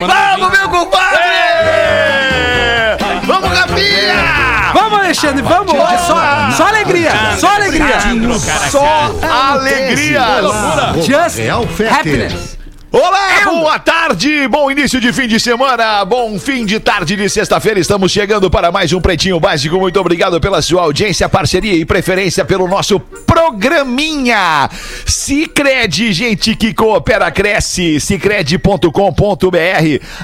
Vamos, meu compadre! Vamos, Rafinha! Vamos, Alexandre, vamos! É só, só alegria, só alegria! Só alegria! Just Real Fete. happiness! Olá, boa tarde, bom início de fim de semana, bom fim de tarde de sexta-feira. Estamos chegando para mais um Pretinho Básico. Muito obrigado pela sua audiência, parceria e preferência pelo nosso programinha. Cicred, gente que coopera, cresce. Cicred.com.br.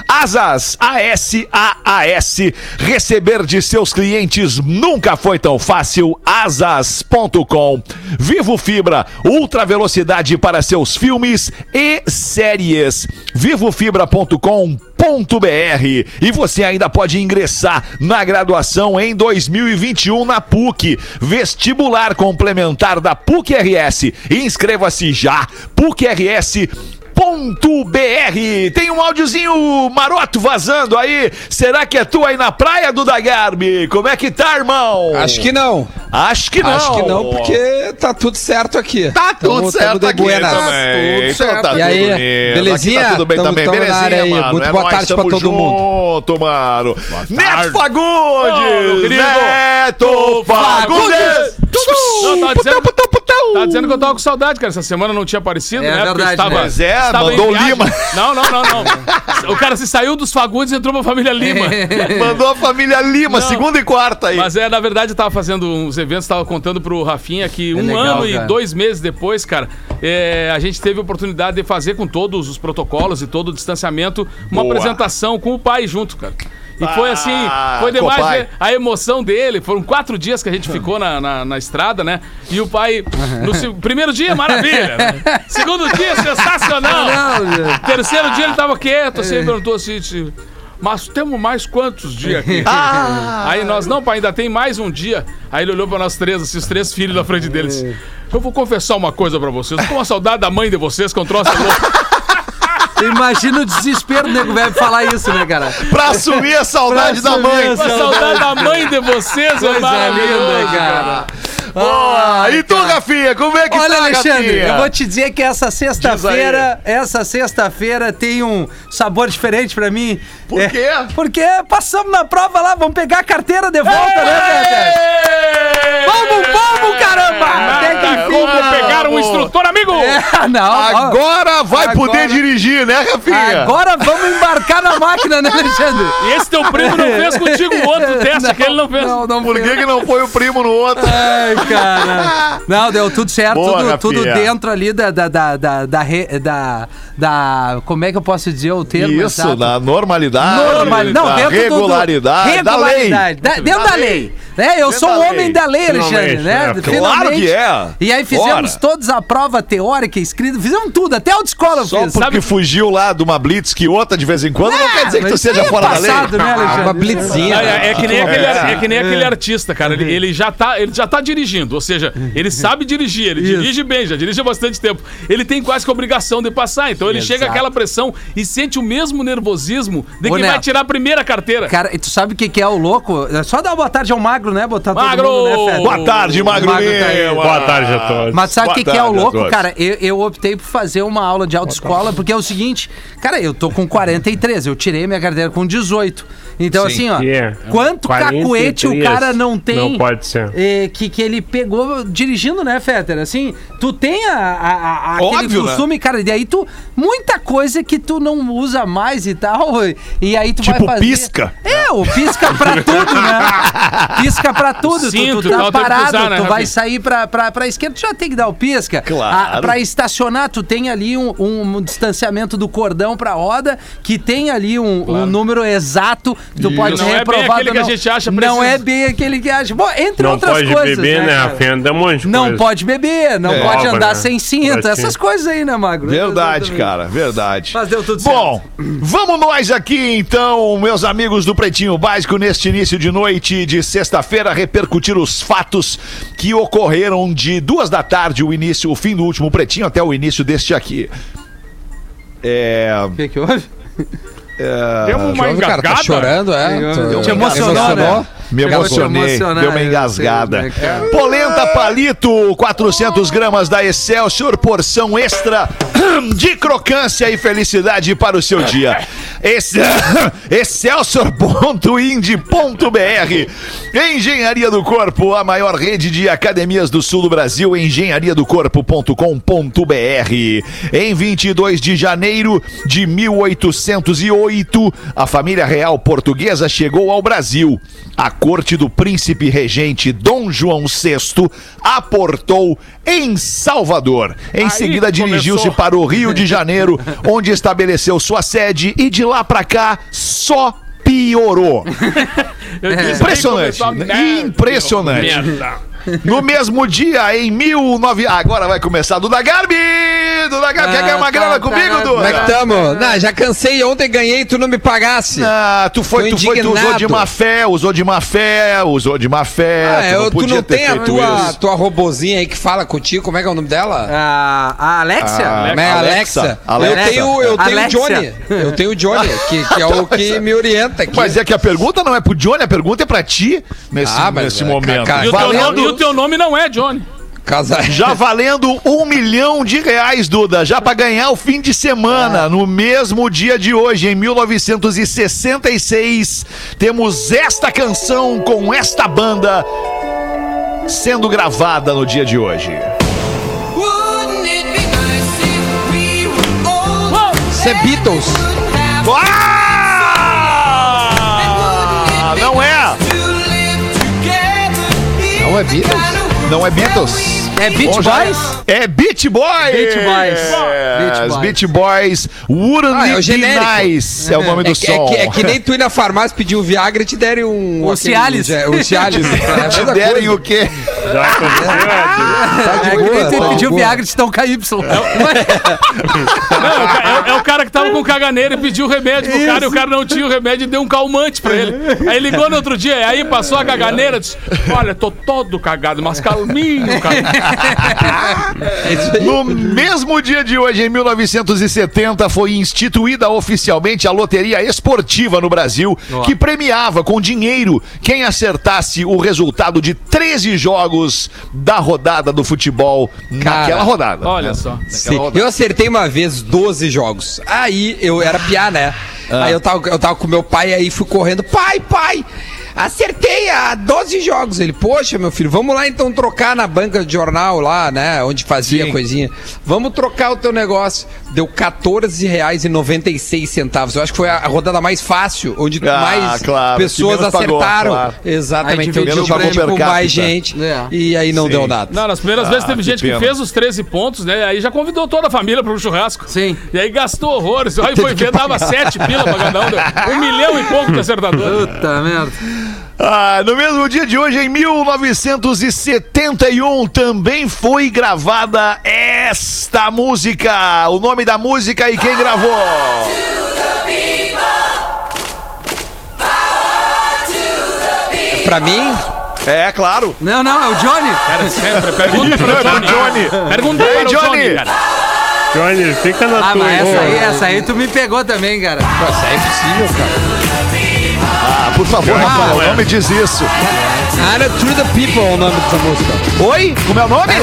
Asas, A-S-A-A-S. Receber de seus clientes nunca foi tão fácil. Asas.com. Vivo Fibra, ultra velocidade para seus filmes e séries. Vivofibra.com e você ainda pode ingressar na graduação em 2021 na PUC, vestibular complementar da PUC RS. Inscreva-se já, PUC .br. Tem um áudiozinho maroto vazando aí. Será que é tu aí na praia do Dagarbi? Como é que tá, irmão? Acho que não. Acho que não. Acho que não, porque tá tudo certo aqui. Tá tudo Tamo- certo tamo de aqui buenas. também. Tudo Então certo. tá e aí, tudo belezinha? Aqui tá tudo bem Tamo- também, tamo belezinha, aí. mano. Muito É boa nóis, tarde pra todo mundo. junto, mano. Neto tarde. Fagundes! Neto Fagundes! Não, tava dizendo, tava dizendo que eu tava com saudade, cara. Essa semana não tinha aparecido, É né? Porque verdade, estava, né? Mas é, estava em mandou o viagem. Lima. Não, não, não, não. O cara se saiu dos Fagundes e entrou pra família Lima. Mandou a família Lima, Não. segunda e quarta aí. Mas é, na verdade, eu tava fazendo uns eventos, tava contando pro Rafinha que um legal, ano cara. e dois meses depois, cara, é, a gente teve a oportunidade de fazer com todos os protocolos e todo o distanciamento uma Boa. apresentação com o pai junto, cara. E foi assim, Ah, foi demais Copai. ver a emoção dele. Foram quatro dias que a gente ficou na, na, na estrada, né? E o pai, no se- primeiro dia, maravilha. né? Segundo dia, sensacional. Terceiro dia ele tava quieto, assim, ele perguntou assim, assim, mas temos mais quantos dias aqui? Ah, Aí nós, não, pai, ainda tem mais um dia. Aí ele olhou pra nós três, assim, os três filhos na frente deles. Eu vou confessar uma coisa pra vocês. Eu tô com uma saudade da mãe de vocês, que é um troço louco. Imagina o desespero do nego velho falar isso, né, cara? pra assumir a saudade Pra da mãe. assumir Uma saudade da mãe de vocês, é Coisa maravilhoso, linda, cara. Boa. E tu, Rafinha, como é que Olha, tá, Alexandre, Rafinha? eu vou te dizer que essa sexta-feira, essa sexta-feira tem um sabor diferente pra mim. Por É, quê? Porque passamos na prova lá, vamos pegar a carteira de volta, né, Pepe? Vamos, vamos, caramba! Até que enfim, né? pegar um instrutor amigo! É, não, ó, Agora vai Agora- poder dirigir, né, Rafinha? agora vamos embarcar na máquina, né, Alexandre? E esse teu primo não fez contigo o outro teste que ele não fez. Não, não Por que, que não foi o primo no outro? Ai, cara. Não, deu tudo certo, Boa, tudo, tudo dentro ali da da, da, da, da, da, da- Como é que eu posso dizer o termo? Isso, exato? na normalidade, Normal, não, da dentro do- do, regularidade, da lei. regularidade, da- dentro da, lei. né? Eu Dentro sou da um lei. homem da lei, Alexandre, né? né? Claro que é. E aí fizemos Bora. todos a prova teórica, escrita, fizemos tudo, até autoescola eu Só fiz. porque fugiu lá de uma blitz que outra de vez em quando, não quer dizer que tu seja é fora da lei. passado, né, Alexandre? uma blitzinha. É, é que nem aquele, ar- é que nem É. aquele artista, cara. Ele, ele já tá, ele já tá dirigindo, ou seja, ele sabe dirigir, ele Isso. dirige bem, já dirige há bastante tempo. Ele tem quase que a obrigação de passar, então ele chega Exato. aquela pressão e sente o mesmo nervosismo de Ô, quem vai Neto. tirar a primeira carteira. Cara, e tu sabe o que, que é o louco? É só dar uma boa tarde ao Magro, né? Botar todo Magro! mundo, né, Fede? Boa tarde, Magro Magro tá aí. Boa tarde a todos. Mas sabe o Boa que, que é o louco, cara? Eu, eu optei por fazer uma aula de autoescola, porque é o seguinte, cara, eu tô com 43, eu tirei minha carteira com 18. Então, assim, ó, é? quanto 43, cacuete o cara não tem Não pode ser. eh, que, que ele pegou dirigindo, né, Fetter? Assim, tu tem a, a- a- aquele Óbvio, né? costume, cara, e aí tu. Muita coisa que tu não usa mais e tal. E aí tu Tipo vai fazer. pisca. É, o pisca pra tudo, né? Pisca pra tudo. Cinto, tu, tu tá parado, usar, né, tu vai sair pra, pra, pra esquerda, tu já tem que dar o pisca. Claro. A, pra estacionar, tu tem ali um, um distanciamento do cordão pra roda, que tem ali um, um número exato, tu pode Não ser é bem reprovado. aquele que a não. gente acha Não é bem aquele que acha. Bom, entre Não outras pode coisas. beber, né, cara? Rafinha? Dá um monte de Não coisa. pode beber, não É. pode andar né? sem cinta, ti. essas coisas aí, né, Magro? Verdade, Exatamente. cara, verdade. Mas deu tudo Bom, vamos nós aqui então, meus amigos do Pretinho Básico, neste início de noite de sexta-feira, repercutir os fatos que ocorreram de duas da tarde, o início, o fim do último Pretinho até o início deste aqui. É. O que que houve? Temos uma Jovem, cara, tá chorando, é? Te emocionou, né? Me emocionei, deu uma sei engasgada. como é que é. Polenta Palito, 400 gramas da Excelsior, porção extra de crocância e felicidade para o seu dia. Esse, Excelsior.ind.br Engenharia do Corpo, a maior rede de academias do sul do Brasil, engenhariadocorpo.com.br. Em 22 de janeiro de 1808, a família real portuguesa chegou ao Brasil. A corte do príncipe regente Dom João VI aportou em Salvador. Em Aí seguida, dirigiu-se para o Rio de Janeiro, onde estabeleceu sua sede e de lá para cá só piorou. Impressionante. Impressionante. No mesmo dia, em 19... Ah, agora vai começar. Duda Garbi! Duda Garbi, quer ganhar uma Ah, grana tá, comigo, tá, Duda? Como é que tamo? Não, já cansei. Ontem ganhei tu não me pagasse. Ah, tu foi, tu foi, tu usou de má fé, usou de má fé, usou de má fé. Ah, eu, tu podia não ter tem a tua, isso. tua robozinha aí que fala contigo? Como é que é o nome dela? A, a Alexia? Ah, Né, Alexa. Alexa. Alexa. Eu tenho, eu tenho o. Johnny. Eu tenho o Johnny, que, que é o que me orienta aqui. Mas é que a pergunta não é pro Johnny, a pergunta é pra ti nesse, Ah, mas nesse é, momento. cara, E o, teu Valendo- nome, e o teu nome não é Johnny. Casa... Já valendo um milhão de reais, Duda, já pra ganhar o fim de semana, no mesmo dia de hoje, em 1966, temos esta canção com esta banda sendo gravada no dia de hoje. Nice we é Beatles. Ah! Não é Beatles? Não é Beatles. É Beach Boys? É Beach Boys! Beach Boys. Beach Beach Boys. Beach Boys. Wouldn't Ah, é o nice? É o nome do É, que- é som. que, é que nem tu ir na farmácia pedir um Viagra e te derem um... O Cialis. é, O Cialis. É Te mesma derem o quê? Tá de É que boa, nem tá tu de pediu boa. Viagra de tão KY. É, o é- é o cara que tava com caganeira e pediu remédio pro cara e o cara não tinha o remédio e deu um calmante pra ele. Aí ligou no outro dia, aí passou a caganeira disse: Olha, tô todo cagado, mas calminho, cara. No mesmo dia de hoje, em 1970, foi instituída oficialmente a loteria esportiva no Brasil, que premiava com dinheiro quem acertasse o resultado de 13 jogos da rodada do futebol naquela rodada. Olha só. Sim. Eu acertei uma vez 12 jogos. Aí eu era piá, né? Aí eu tava, eu tava com meu pai aí fui correndo. Pai, pai! Acertei a 12 jogos. Ele, poxa, meu filho, vamos lá então trocar na banca de jornal lá, né? Onde fazia Sim. coisinha. Vamos trocar o teu negócio. Deu 14 reais e 96 centavos. Eu acho que foi a rodada mais fácil, onde Ah, mais claro, pessoas que menos pagou, acertaram. claro. Exatamente. Aí Então eu dividiu dividi o com mais gente. É. E aí não Sim. deu nada. Não, nas primeiras vezes teve que gente que, pena. fez os 13 pontos, né? Aí já convidou toda a família para um churrasco. Sim. E aí gastou horrores. Aí foi ver, dava 7 pila pra cada um. Um milhão e pouco de acertador. Puta merda. Ah, no mesmo dia de hoje, em 1971, também foi gravada esta música. O nome da música e quem gravou? Pra mim, É, claro. Não, não, é o Johnny. Cara, sempre. Pergunta para o Não é pro Johnny. Pergunta Ei, para o Johnny. Johnny. Johnny, fica na Ah, tua. mas essa aí, essa aí tu me pegou também, cara. pô, isso aí é possível, cara. Ah, por favor, Rafael, não me diz isso. Nada Through the People é o nome dessa música. Oi? Como é o nome?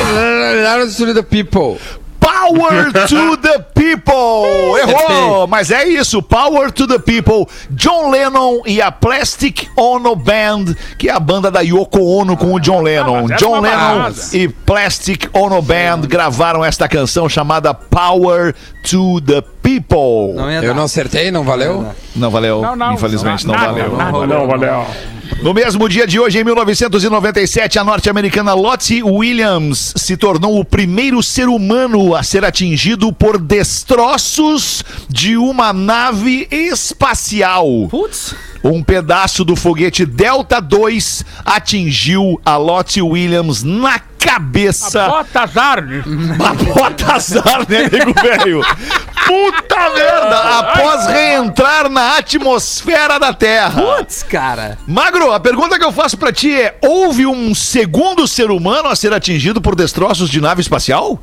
Nada Through the People. Power to the People! Errou! Mas é isso, Power to the People. John Lennon e a Plastic Ono Band, que é a banda da Yoko Ono com o John Lennon. essa John é uma Lennon e Plastic Ono Band gravaram esta canção chamada Power to the People. Não Eu não acertei, não valeu? Não valeu, Não, não. infelizmente não, Nada, valeu. Não, valeu. No mesmo dia de hoje, em 1997, a norte-americana Lottie Williams se tornou o primeiro ser humano a ser atingido por destroços de uma nave espacial. Putz. Um pedaço do foguete Delta 2 atingiu a Lottie Williams na cabeça. Bota azar. A bota azar, né, nego velho? Puta merda! Após reentrar na atmosfera da Terra. Putz, cara. Magro, a pergunta que eu faço pra ti é: houve um segundo ser humano a ser atingido por destroços de nave espacial?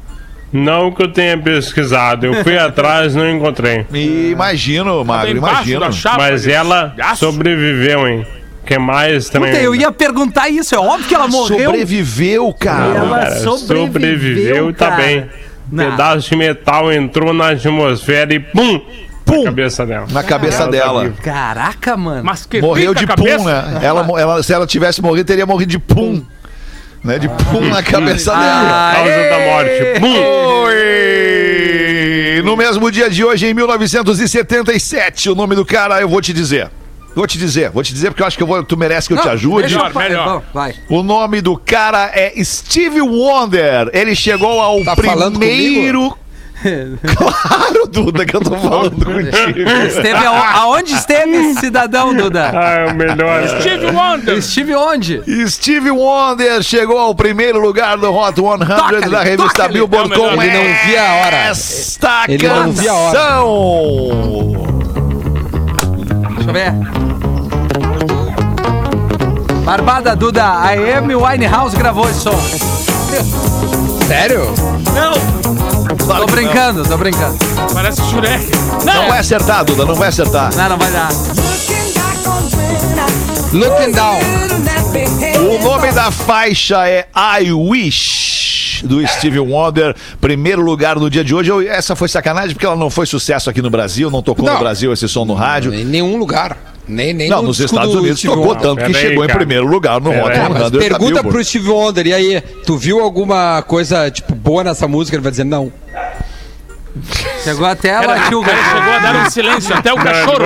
Não que eu tenha pesquisado. Eu fui atrás não encontrei. Imagino, Magro, Bem embaixo imagino. chapa Mas de ela aço. sobreviveu, hein? que mais também? Puta, eu ia perguntar isso. É óbvio que ela morreu. Sobreviveu, cara. Ela Cara, sobreviveu, sobreviveu, tá cara. bem. Não. Pedaço de metal entrou na atmosfera e pum! Pum! Na cabeça dela. Na cabeça tá dela. Caraca, mano. Mas que Morreu de pum, né? Ela, ela- se ela tivesse morrido, teria morrido de pum. Né? De pum na cabeça dela. Causa da morte. Oi! No mesmo dia de hoje, em 1977, o nome do cara, eu vou te dizer. Vou te dizer, vou te dizer porque eu acho que eu vou, tu merece que eu te Não, ajude. deixa eu Melhor, melhor. Vai. O nome do cara é Steve Wonder. Ele chegou ao Tá falando primeiro. Claro, Duda, que eu tô falando contigo. Esteve ao- aonde esteve esse cidadão, Duda? Ah, é o melhor. Steve Wonder. Estive onde? Steve Wonder chegou ao primeiro lugar do Hot 100 Toca-lhe, da revista. Billboard com Ele não via a hora. esta Ele não via a hora. canção. Deixa eu ver. Barbada, Duda. A Amy Winehouse gravou esse som. Sério? Tô brincando, tô brincando. Parece Shurek. Não vai acertar, Duda, não vai acertar. Não, não vai dar. Looking Down. O nome da faixa é I Wish, do Steve Wonder. Primeiro lugar no dia de hoje. Eu- essa foi sacanagem porque ela não foi sucesso aqui no Brasil, não tocou no Não. Brasil esse som no rádio. Em nenhum lugar. Nem, nem Não, no nos Estados do Unidos Steve tocou Wonder. tanto que aí, chegou em cara. primeiro lugar no Pera Hot aí. 100 Mas da pergunta pro Steve Wonder, e aí, tu viu alguma coisa, tipo, boa nessa música? Ele vai dizer não. Chegou até ela aqui o cara chegou a dar um silêncio. Até o cachorro.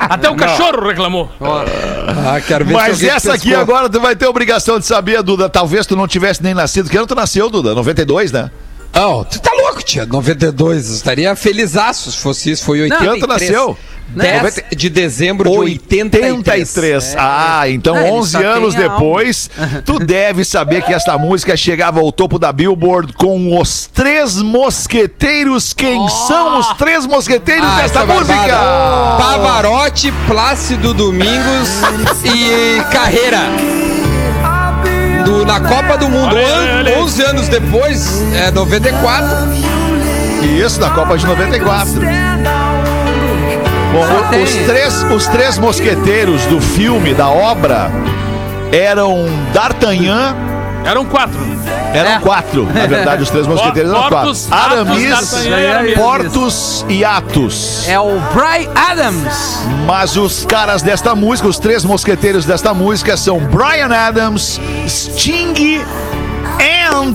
Até o Não. cachorro reclamou. Ah, quero ver Mas essa aqui pescou. agora tu vai ter obrigação de saber, Duda. Talvez tu não tivesse nem nascido. Que ano tu nasceu, Duda? 92, né? Não, tu tá louco, tia. 92. Eu estaria felizaço se fosse isso. Foi 83. Que ano tu nasceu? 10 de dezembro de 83. 83. Ah, então É, ele 11 só tem anos depois, tu deve saber que essa música chegava ao topo da Billboard com os Três Mosqueteiros. Quem são os Três Mosqueteiros Ah, desta é música? Pavarotti, Plácido Domingos e Carreira. Do, na Copa do Mundo, Olha An- olha aí. 11 anos depois, é 94. Isso, na Copa de 94. Bom, os três, os três mosqueteiros do filme, da obra, eram D'Artagnan, Eram quatro. eram É. quatro. Na verdade, os três mosqueteiros eram Portos, quatro. Athos, Aramis, e Aramis. Portos e Atos. É o Brian Adams. Mas os caras desta música, os três mosqueteiros desta música são Brian Adams, Sting and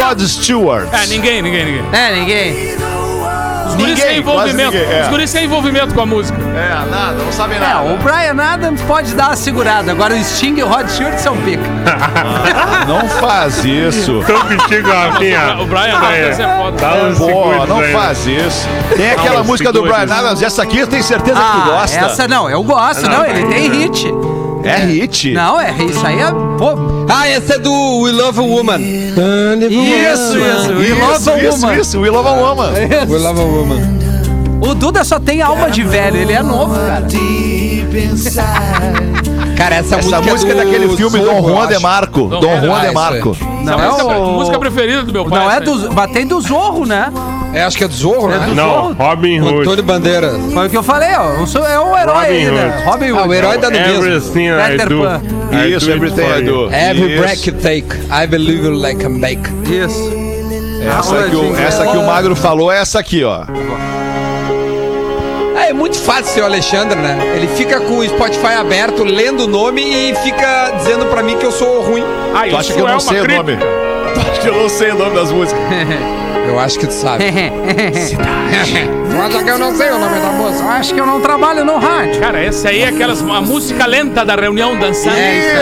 Rod Stewart. É, ninguém, ninguém, ninguém. É, ninguém. Os guris Ninguém, têm envolvimento. ninguém, é. Os guris têm envolvimento com a música. É, nada, não sabem É, o Brian Adams pode dar uma segurada. Agora o Sting e o Rod Stewart são pica. Não faz isso. Tô contigo, Rafinha. O Brian Adams é foda. Dá uns Pô, segundos não aí. faz isso. Tem aquela música do. Brian Adams, essa aqui eu tenho certeza que tu gosta. Ah, essa não, eu gosto. Não, ele tem hit. É hit. Não, é isso aí é. Pô, Ah, essa é do We Love a Woman. isso, isso. We Love a isso, Woman. isso, We Love a Woman. We Love a Woman. O Duda só tem alma de velho, ele é novo, cara. Cara, essa, Essa música, música é do daquele filme Dom Juan de. Marco. Dom Dom Juan de Marco. Não é música, o... música preferida do meu pai. Não é do. Mas tem do Zorro, né? É, acho que é do Zorro, né? Não, Robin O Hood. Antônio Bandeira. Foi o que eu falei, ó. Eu sou- É um herói Robin aí, né? Hood. Robin Hood. Ah, o herói no mesmo. Everything I do. I Isso, do Everything I. Do. Every breath you take, I believe you like a make. Isso. Essa que, o, essa que o Magro falou é essa aqui, ó. Ah, é muito fácil ser o Alexandre, né? Ele fica com o Spotify aberto, lendo o nome e fica dizendo pra mim que eu sou ruim. Ah, Tu isso acha que eu é não uma sei o crítica. nome? Eu não sei o nome das músicas? Eu acho que tu sabe. tu acha que eu não sei o nome da música? Eu acho que eu não trabalho no rádio. Cara, essa aí é aquelas, a música lenta da reunião dançando.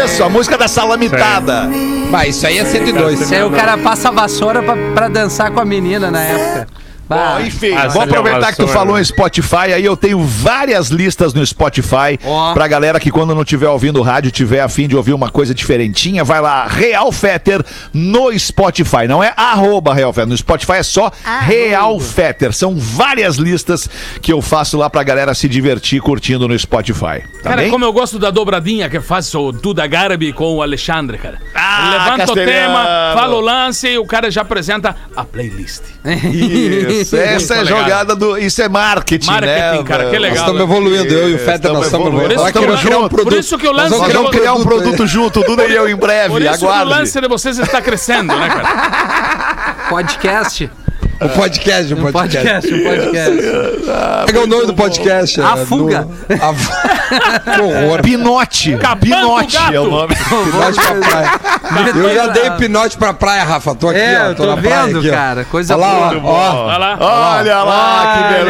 Isso, a música da salamitada. Bah, isso aí é 102. Isso aí o cara passa a vassoura pra, pra dançar com a menina na época. Bah. Bom, enfim, Ah, vou aproveitar que tu falou em Spotify, aí eu tenho várias listas no Spotify Ó. pra galera que quando não estiver ouvindo o rádio, tiver a fim de ouvir uma coisa diferentinha, vai lá, Real Fetter no Spotify, não é arroba Real Fetter, no Spotify é só Real Fetter, são várias listas que eu faço lá pra galera se divertir curtindo no Spotify, tá Cara, bem? como eu gosto da dobradinha que faz o Duda Garbi com o Alexandre, cara. Ah, levanta o tema, fala o lance e o cara já apresenta a playlist. Isso, Essa é ligado. jogada do. Isso é marketing, Marketing, né? cara, que legal. Nós estamos evoluindo, eu e o Feder, Estamos nós estamos evoluindo. Por Nós queremos criar um por produto. isso que o Nós lance- vamos Nós criar um vamos criar um produto junto, Duda e eu em breve. Por isso que o lance de vocês está crescendo, né, cara? Podcast. O podcast, o Um podcast. podcast, um podcast. Pega o nome do podcast. A é, Fuga. no- A Fuga. Que horror. Pinote. Pinote é o nome. Pinote pra praia. Eu já dei pinote pra praia, Rafa. Tô aqui, É, ó. Tô tô na praia vendo, aqui, ó. cara. Coisa Olha lá, boa. ó. Olha lá. Olha lá, que Olha,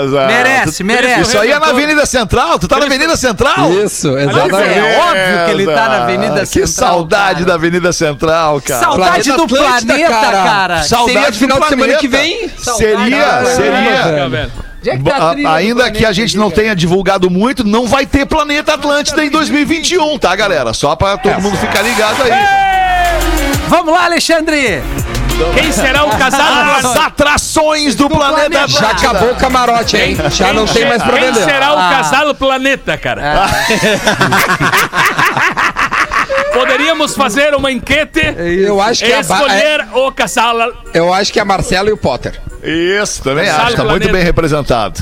beleza. Merece, merece. Isso aí é na Avenida Central. Tu tá na Avenida Central? Isso, Aliás, exatamente. é óbvio que ele tá na Avenida Que Central, saudade cara. da Avenida Central, cara. Saudade do planeta, cara. cara. Saudade Seria do final de semana planeta. que vem. Seria, seria. Onde é que tá a do ainda que a planeta gente não tenha divulgado muito, não vai ter Planeta Atlântida em 2021, tá, galera? Só pra todo mundo ficar ligado aí. Vamos lá, Alexandre. Quem será o casal? As atrações do, Planeta planeta. Atlântida. Já acabou o camarote, hein? Já não tem mais pra Quem vender. será o Ah. casal planeta, cara? Poderíamos fazer uma enquete Eu acho que e é a escolher o casal. Eu acho que é a Marcelo e o Potter. Isso, também acho, tá o muito bem representado.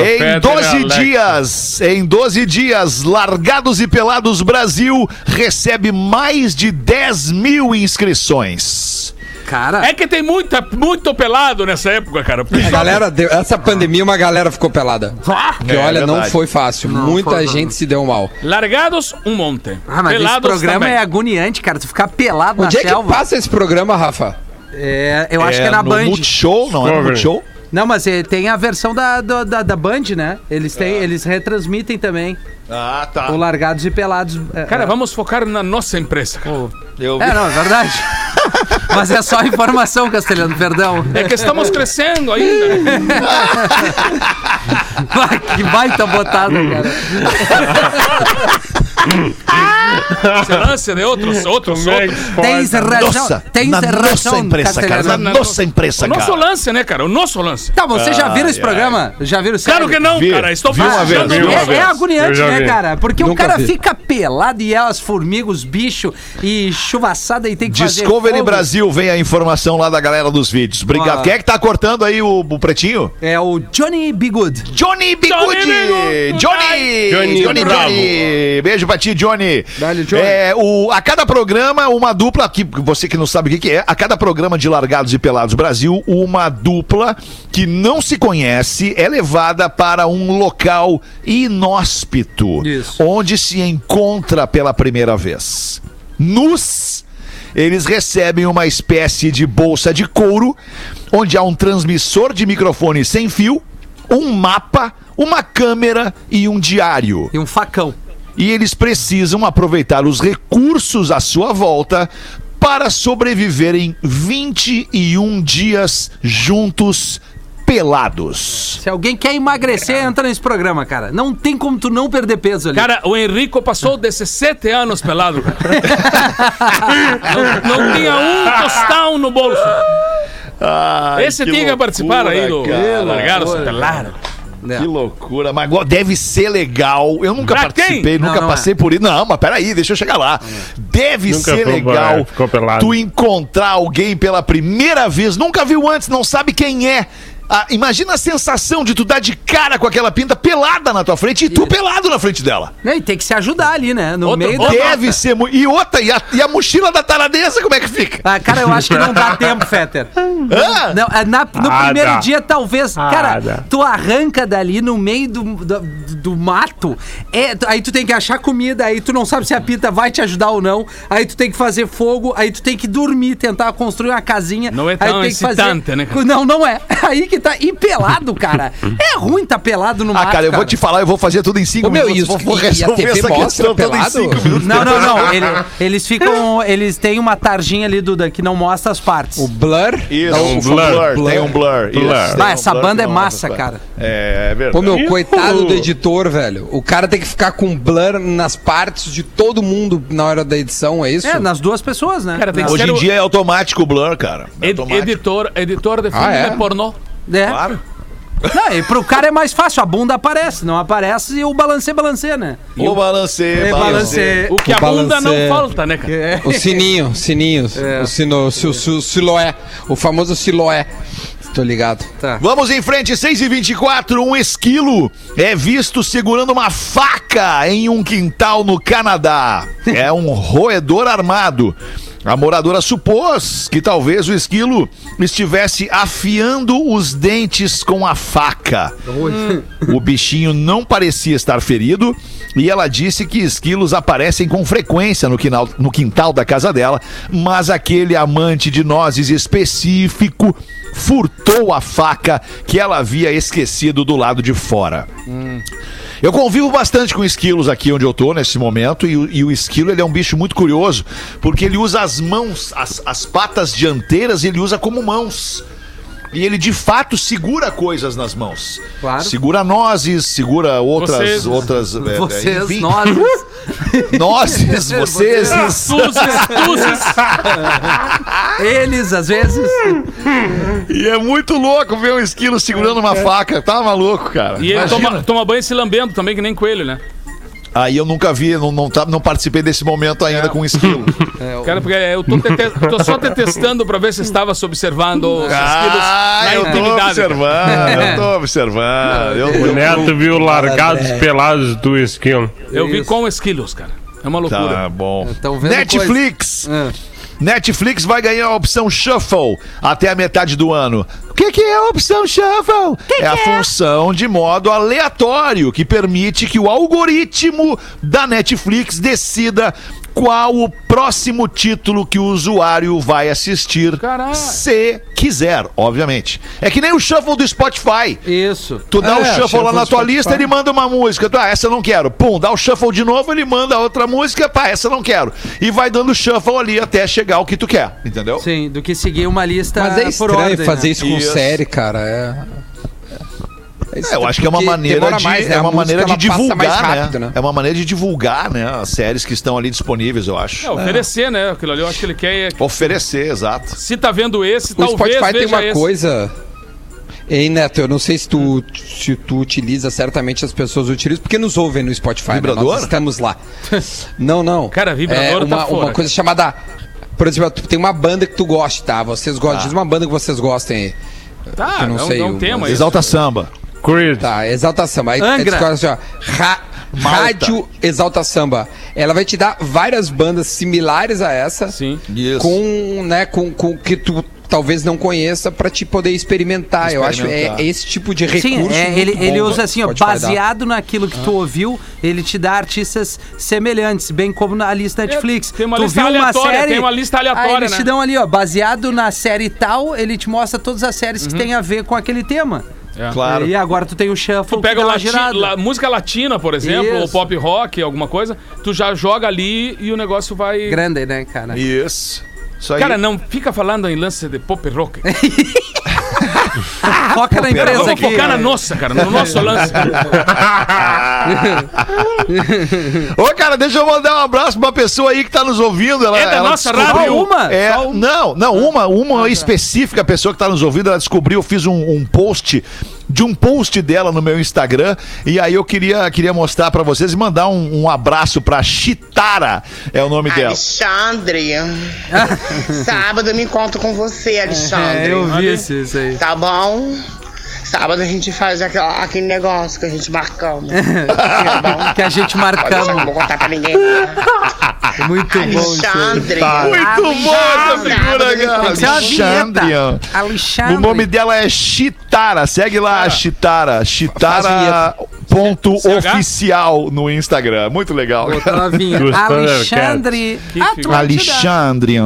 É, Em Peter 12 Alex. dias, em 12 dias, Largados e Pelados Brasil recebe mais de 10 mil inscrições. Cara, É que tem muita, muito pelado nessa época, cara. A galera deu, essa pandemia, uma galera ficou pelada. Porque, É, olha, não verdade. foi fácil. Muita foi, gente se deu mal. Largados, um monte. ah, mas esse Pelados programa também. é agoniante, cara. Tu ficar pelado Onde na é que selva. passa esse programa, Rafa? É, eu acho que é na no Band. Multishow, não é. Multishow? Não, mas é, tem a versão da, da, da Band, né? Eles, têm, eles retransmitem também. Ah, tá. O Largados e Pelados. é, Cara, é. vamos focar na nossa empresa. cara. Eu É, não, é verdade. Mas é só informação, Castelhano, perdão. É que estamos crescendo ainda. Vai, que baita botada, cara. Excelência de outros, outros, Como é outros. que Tens razão. Nossa, Tens na razão, nossa empresa, cara. Na nossa empresa, O nosso cara. lance, né, cara? O nosso lance. Tá, vocês já viram esse programa? Já viram Claro que não, Vi, cara. Estou vi uma vez, fazendo vi uma É, vez. é agoniante, né, cara? Porque o cara fica pelado e é as formigas, os bichos e chuvaçada e tem que fazer Discovery. Brasil vem a informação lá da galera dos vídeos. Obrigado. Ah. Quem é que tá cortando aí o, o pretinho? É o Johnny B. Good. Johnny Bigude! Johnny Johnny! Johnny! Beijo pra ti, Johnny. Dale, Johnny. É, o, a cada programa, uma dupla, que você que não sabe o que, que é, a cada programa de Largados e Pelados Brasil, uma dupla que não se conhece é levada para um local inóspito, Isso. onde se encontra pela primeira vez. Nus eles recebem uma espécie de bolsa de couro, onde há um transmissor de microfone sem fio, um mapa, uma câmera e um diário. E um facão. E eles precisam aproveitar os recursos à sua volta para sobreviverem 21 dias juntos pelados. Se alguém quer emagrecer, entra nesse programa, cara. Não tem como tu não perder peso ali. Cara, o Henrico passou 17 anos pelado, cara. não, não tinha um tostão no bolso. Ai, Esse tinha que participar aí do Largados loucura. Pelado. É. Que loucura, mas deve ser legal. Eu nunca Pra participei, quem? nunca Não, não passei por isso. Não, mas peraí, deixa eu chegar lá. Deve Nunca ser legal é, tu encontrar alguém pela primeira vez, nunca viu antes, não sabe quem é. Ah, imagina a sensação de tu dar de cara com aquela pinta pelada na tua frente e tu pelado na frente dela. E tem que se ajudar ali, né? No Outro- meio da... Deve ser. E outra, e a, e a mochila da taradeza, como é que fica? Ah, cara, eu acho que não dá tempo, Fetter. Hã? Não, é na- no Ah, primeiro dá. dia, talvez. Ah, cara, dá. tu arranca dali no meio do, do, do mato. É, tu- aí tu tem que achar comida, aí tu não sabe se a pita vai te ajudar ou não. Aí tu tem que fazer fogo, aí tu tem que dormir, tentar construir uma casinha. Não é aí tão tu tem que excitante, né, cara? Não, não é. Aí que tá. E pelado, cara. É ruim tá pelado no Ah, mato. cara, eu vou te falar, eu vou fazer tudo em cinco Ô, meu, minutos. isso- vou, vou e a resolver TV essa mostra pelado? minutos. Não, não, não. Ele- eles ficam. Eles têm uma tarjinha ali, Duda, que não mostra as partes. O Blur. Isso, Não, um o blur, Blur. tem um blur. isso, Blur. tem Ah, um essa blur banda que é massa, cara. É, é verdade. Pô, meu, coitado do editor, velho. O cara tem que ficar com blur nas partes de todo mundo na hora da edição, é isso? É, nas duas pessoas, né? Cara, que Hoje em dia é automático o blur, cara. É automático. editor, editor de filme Ah, é? de pornô. É. Claro. Não, e pro cara é mais fácil, a bunda aparece, não aparece e o balancê, balancê, né? O balancê, É, balancê. O que a O bunda não balancê. falta, né, cara? O sininho, sininho. O, sino, o, o, o siloé. O famoso siloé. Tô ligado. Tá. Vamos em frente, 6 e 24 Um esquilo é visto segurando uma faca em um quintal no Canadá. É um roedor armado. A moradora supôs que talvez o esquilo estivesse afiando os dentes com a faca. O bichinho não parecia estar ferido e ela disse que esquilos aparecem com frequência no quintal, no quintal da casa dela, mas aquele amante de nozes específico furtou a faca que ela havia esquecido do lado de fora. Eu convivo bastante com esquilos aqui onde eu tô nesse momento e, e o esquilo ele é um bicho muito curioso porque ele usa as mãos, as, as patas dianteiras ele usa como mãos. E ele de fato segura coisas nas mãos. Claro. Segura nozes, segura outras Vocês. outras é, é, Vocês, enfim, nós. nozes, vocês, tuzes. Eles, às vezes. E é muito louco ver um esquilo segurando uma faca. Tá maluco, cara. E ele toma, toma banho se lambendo também, que nem coelho, né? Aí eu nunca vi, não, não, tá- não participei desse momento ainda com esquilo. Cara, porque eu tô, tete- tô só te testando pra ver se estava se observando os esquilos Ah, na eu tô intimidade. observando, eu tô observando. Eu, O eu- Neto viu largados pelados do esquilo. Eu vi Isso. com esquilos, cara. É uma loucura. Tá bom. Vendo Netflix. Ah. Netflix vai ganhar a opção Shuffle até a metade do ano. O que, que é a opção Shuffle? é a função de modo aleatório que permite que o algoritmo da Netflix decida qual o próximo título que o usuário vai assistir. Caralho. Se quiser, obviamente. É que nem o Shuffle do Spotify. Isso. Tu dá É, o shuffle shuffle lá na tua Spotify. lista, ele manda uma música. Tu, ah, essa eu não quero. Pum, dá o shuffle de novo, ele manda outra música. Pá, essa eu não quero. E vai dando shuffle ali até chegar o que tu quer. Entendeu? Sim, do que seguir uma lista Mas é por estranho ordem, fazer né? isso com Isso. Série, cara. É. É, eu acho que é uma maneira de, mais, né? é uma maneira de divulgar, rápido, né? né? É uma maneira de divulgar, né? As séries que estão ali disponíveis, eu acho. É, oferecer, né? Aquilo ali eu acho que ele quer. Oferecer, exato. Se tá vendo esse, O talvez Spotify tem uma esse. coisa. Ei, Neto, eu não sei se tu, se tu utiliza, certamente as pessoas utilizam, porque nos ouvem no Spotify. né? Vibrador? Nós estamos lá. não, não. Cara, vibrador é tá uma, fora, uma coisa chamada. Por exemplo, tem uma banda que tu gosta, tá? Vocês gostam. Diz uma banda que vocês gostem aí. Tá, Eu não não, sei, não o- tema isso. Exalta samba. Chris. Tá, Exalta Samba. Aí, Angra. escolhe assim, ó, Ra- Malta. Rádio Exalta Samba. Ela vai te dar várias bandas similares a essa. Sim. Isso. Com, né, com, com que tu talvez não conheça pra te poder experimentar. Eu acho Experimentar. é esse tipo de recurso. Sim, é, ele, bom ele usa assim, ó, baseado naquilo que tu ouviu, ele te dá artistas semelhantes, bem como na lista Netflix. tem uma tu lista viu uma aleatória, série, tem uma lista aí aleatória, eles né? te dão ali, ó, baseado na série tal, ele te mostra todas as séries que tem a ver com aquele tema. É. Claro. E agora tu tem o shuffle Tu pega uma lati- la- música latina, por exemplo, Isso. ou pop rock, alguma coisa, tu já joga ali e o negócio vai. Grande, né, cara? Isso. Aí. Cara, não fica falando em lance de pop rock. Foca na empresa Vamos aqui. focar na nossa, cara, no nosso lance. Ô, cara, deixa eu mandar um abraço pra uma pessoa aí que tá nos ouvindo. Ela, É da ela nossa rádio? Uma? É, Só uma? Não, não, uma, uma específica pessoa que tá nos ouvindo, ela descobriu, eu fiz um, um post de um post dela no meu Instagram e aí eu queria, queria mostrar pra vocês e mandar um, um abraço pra Chitara, é o nome dela. Alexandre. Sábado eu me encontro com você, Alexandre. É, eu vi isso aí. Tá bom? Sábado a gente faz aquela, aquele negócio que a gente marcamos. bom? Que a gente deixar, não marcamos. vou contar pra ninguém. Muito bom isso aí. Alexandre. Muito bom essa figura, cara. Alexandre. Alexandre. O nome dela é Chitara. Segue lá, Chitara. Chitara. Faz Ponto CH? oficial no Instagram. Muito legal. Botou. Dos Alexandre. Ah, figura. Alexandre.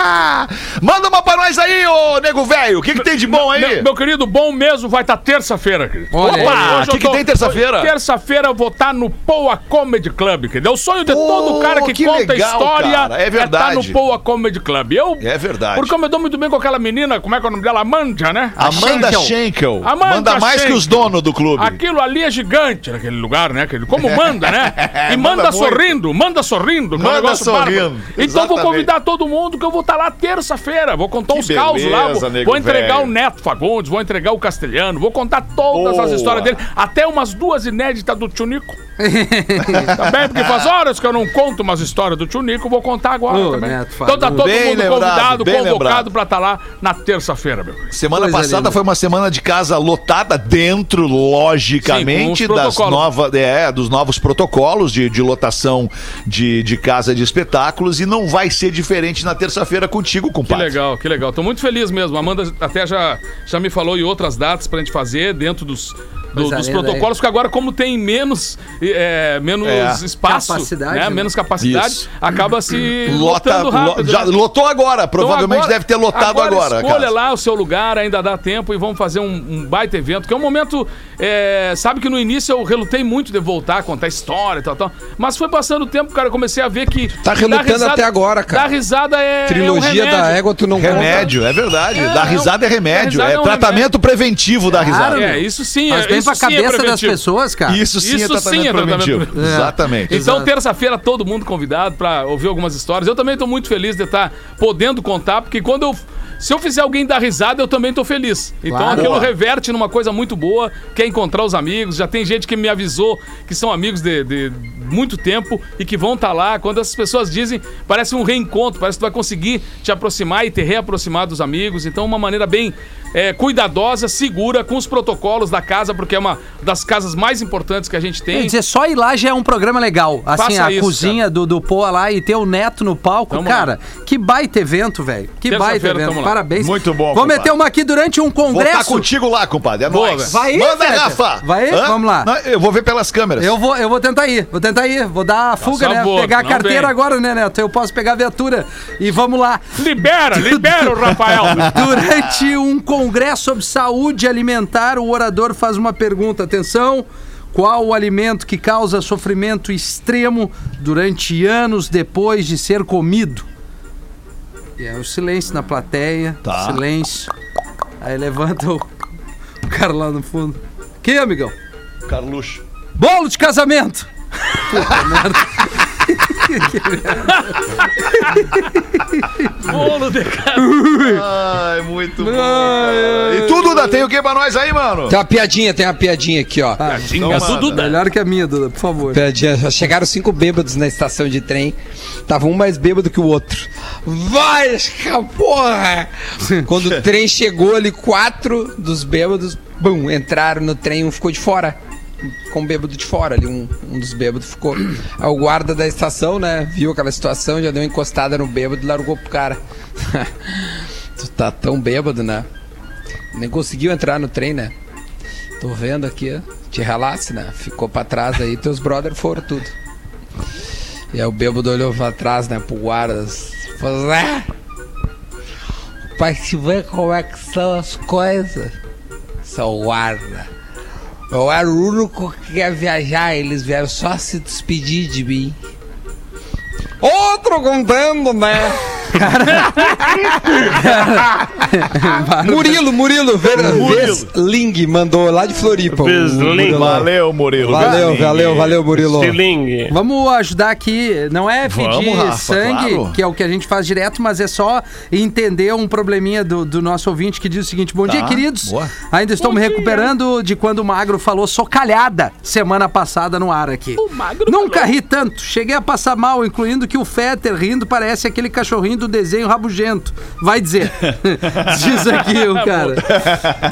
Manda uma pra nós aí, ô nego velho. O que, que tem de bom aí? Meu, meu querido, bom mesmo vai estar terça-feira, querido. Olha Opa, o que, que tô- tem terça-feira? Terça-feira eu vou estar no Poa Comedy Club, querido. É o sonho de Pô, todo cara que, que conta legal, história cara. É estar verdade. no Poa Comedy Club. Eu, É verdade. Porque eu me dou muito bem com aquela menina, como é que é o nome dela? Amanda, né? Amanda Schenkel. Schenkel. Amanda Manda mais que Schenkel. os donos do clube. Aquilo ali é gigante naquele lugar, né? querido? Como manda, né? E Manda manda, sorrindo, manda sorrindo. que é Manda sorrindo. Então vou convidar todo mundo que eu vou estar estar lá terça-feira. Vou contar Que uns causos lá. beleza, Vou, vou entregar velho. o Neto Fagundes, vou entregar o Castelhano, vou contar todas as Boa. histórias dele. Até umas duas inéditas do Tchunico. também, porque faz horas que eu não conto umas histórias do Tchunico, vou contar agora Ô, também. Neto então tá todo Bem mundo lembrado, convidado, bem convocado lembrado. pra estar lá na terça-feira, meu. Semana Coisa passada linda. foi uma semana de casa lotada dentro, logicamente, Sim, das nova, é, dos novos protocolos de, de lotação de, de casa de espetáculos e não vai ser diferente na terça-feira contigo, Que compadre. legal, que legal. Tô muito feliz mesmo. A Amanda até já, já me falou em outras datas pra gente fazer dentro dos, do- dos protocolos, porque agora, como tem menos, é, menos É. espaço, Capacidade, né, né? menos capacidade, Isso. acaba se Lota, lotando rápido. lo- já né? lotou agora, provavelmente Então, agora- deve ter lotado agora. a Escolha lá o seu lugar, ainda dá tempo e vamos fazer um, um baita evento, que é um momento. é, sabe que no início eu relutei muito de voltar a contar história e tal, tal. Mas foi passando o tempo, cara, eu comecei a ver que. Tá relutando até agora, cara. Dar risada é. Trilogia é um remédio. da égua, tu não Remédio, é verdade. É, dar risada é remédio. risada É, é um tratamento preventivo da risada. É, isso sim, é, bem isso pra sim é cabeça das preventivo. pessoas, cara. Isso sim é Isso tratamento sim é tratamento preventivo. preventivo. Exatamente. Então, terça-feira, todo mundo convidado pra ouvir algumas histórias. Eu também tô muito feliz de estar podendo contar, porque quando eu. Se eu fizer alguém dar risada, eu também tô feliz. Então Claro. aquilo reverte numa coisa muito boa, que é encontrar os amigos. Já tem gente que me avisou que são amigos de, de muito tempo e que vão estar lá. Quando essas pessoas dizem, parece um reencontro, parece que tu vai conseguir te aproximar e te reaproximar dos amigos. Então, uma maneira bem é, cuidadosa, segura, com os protocolos da casa, porque é uma das casas mais importantes que a gente Quer tem. dizer, só ir lá já é um programa legal. Assim, Faça a isso, cozinha do, do Poa lá e ter o Neto no palco. Tamo cara, que baita evento, velho. Que baita evento. Parabéns. Muito bom, Vou compadre. meter uma aqui durante um Vou estar congresso. contigo lá, compadre. É Boa, nóis. Vai Manda, Feta. Rafa. Vai? Hã? Vamos lá. Não, Eu vou ver pelas câmeras. Eu vou, eu vou tentar ir, vou tentar ir, vou dar a fuga, né? favor, pegar a carteira vem. agora, né, Neto? Eu posso pegar a viatura. E vamos lá. Libera, libera o Rafael. Durante um congresso sobre saúde alimentar, o orador faz uma pergunta. Atenção. Qual o alimento que causa sofrimento extremo durante anos depois de ser comido? E é o silêncio na plateia. Tá. Silêncio. Aí levanta o, o cara lá no fundo. Que, amigão? Carluxo. Bolo de casamento! Bolo de. Ai, muito bom. cara. E tu, Duda, tem o que pra nós aí, mano? Tem uma piadinha, tem uma piadinha aqui, ó. Tinha manda. tudo da- Melhor que a minha, Duda, por favor. Piadinha. Chegaram cinco bêbados na estação de trem. Tava um mais bêbado que o outro. Vai, porra! Quando o trem chegou ali, quatro dos bêbados, bum, entraram no trem, um ficou de fora. Com um bêbado de fora ali, um, um dos bêbados ficou. O guarda da estação, né, viu aquela situação, já deu uma encostada no bêbado e largou pro cara. tu tá tão bêbado, né? Nem conseguiu entrar no trem, né? Tô vendo aqui. Te relaxe, né? Ficou pra trás aí, teus brothers foram tudo. E aí o bêbado olhou pra trás, né, pro guarda. Falou, é. Pra te ver como é que são as coisas. Seu guarda. Eu era o único que ia viajar, eles vieram só se despedir de mim. Outro contando, né? Murilo, Murilo, Ver, Vesling mandou lá de Floripa. Vesling. Valeu, Murilo. Valeu, Vesling. valeu, valeu, Murilo. Estilingue. Vamos ajudar aqui, não é Vamos, pedir Rafa, sangue, claro. que é o que a gente faz direto, mas é só entender um probleminha do, do nosso ouvinte que diz o seguinte: Bom Tá, dia, queridos. boa. Ainda estou me recuperando de quando o Magro falou socalhada semana passada no ar aqui. Nunca ri tanto, cheguei a passar mal, incluindo que o Fetter rindo parece aquele cachorrinho do desenho rabugento. Vai dizer. diz aqui o cara.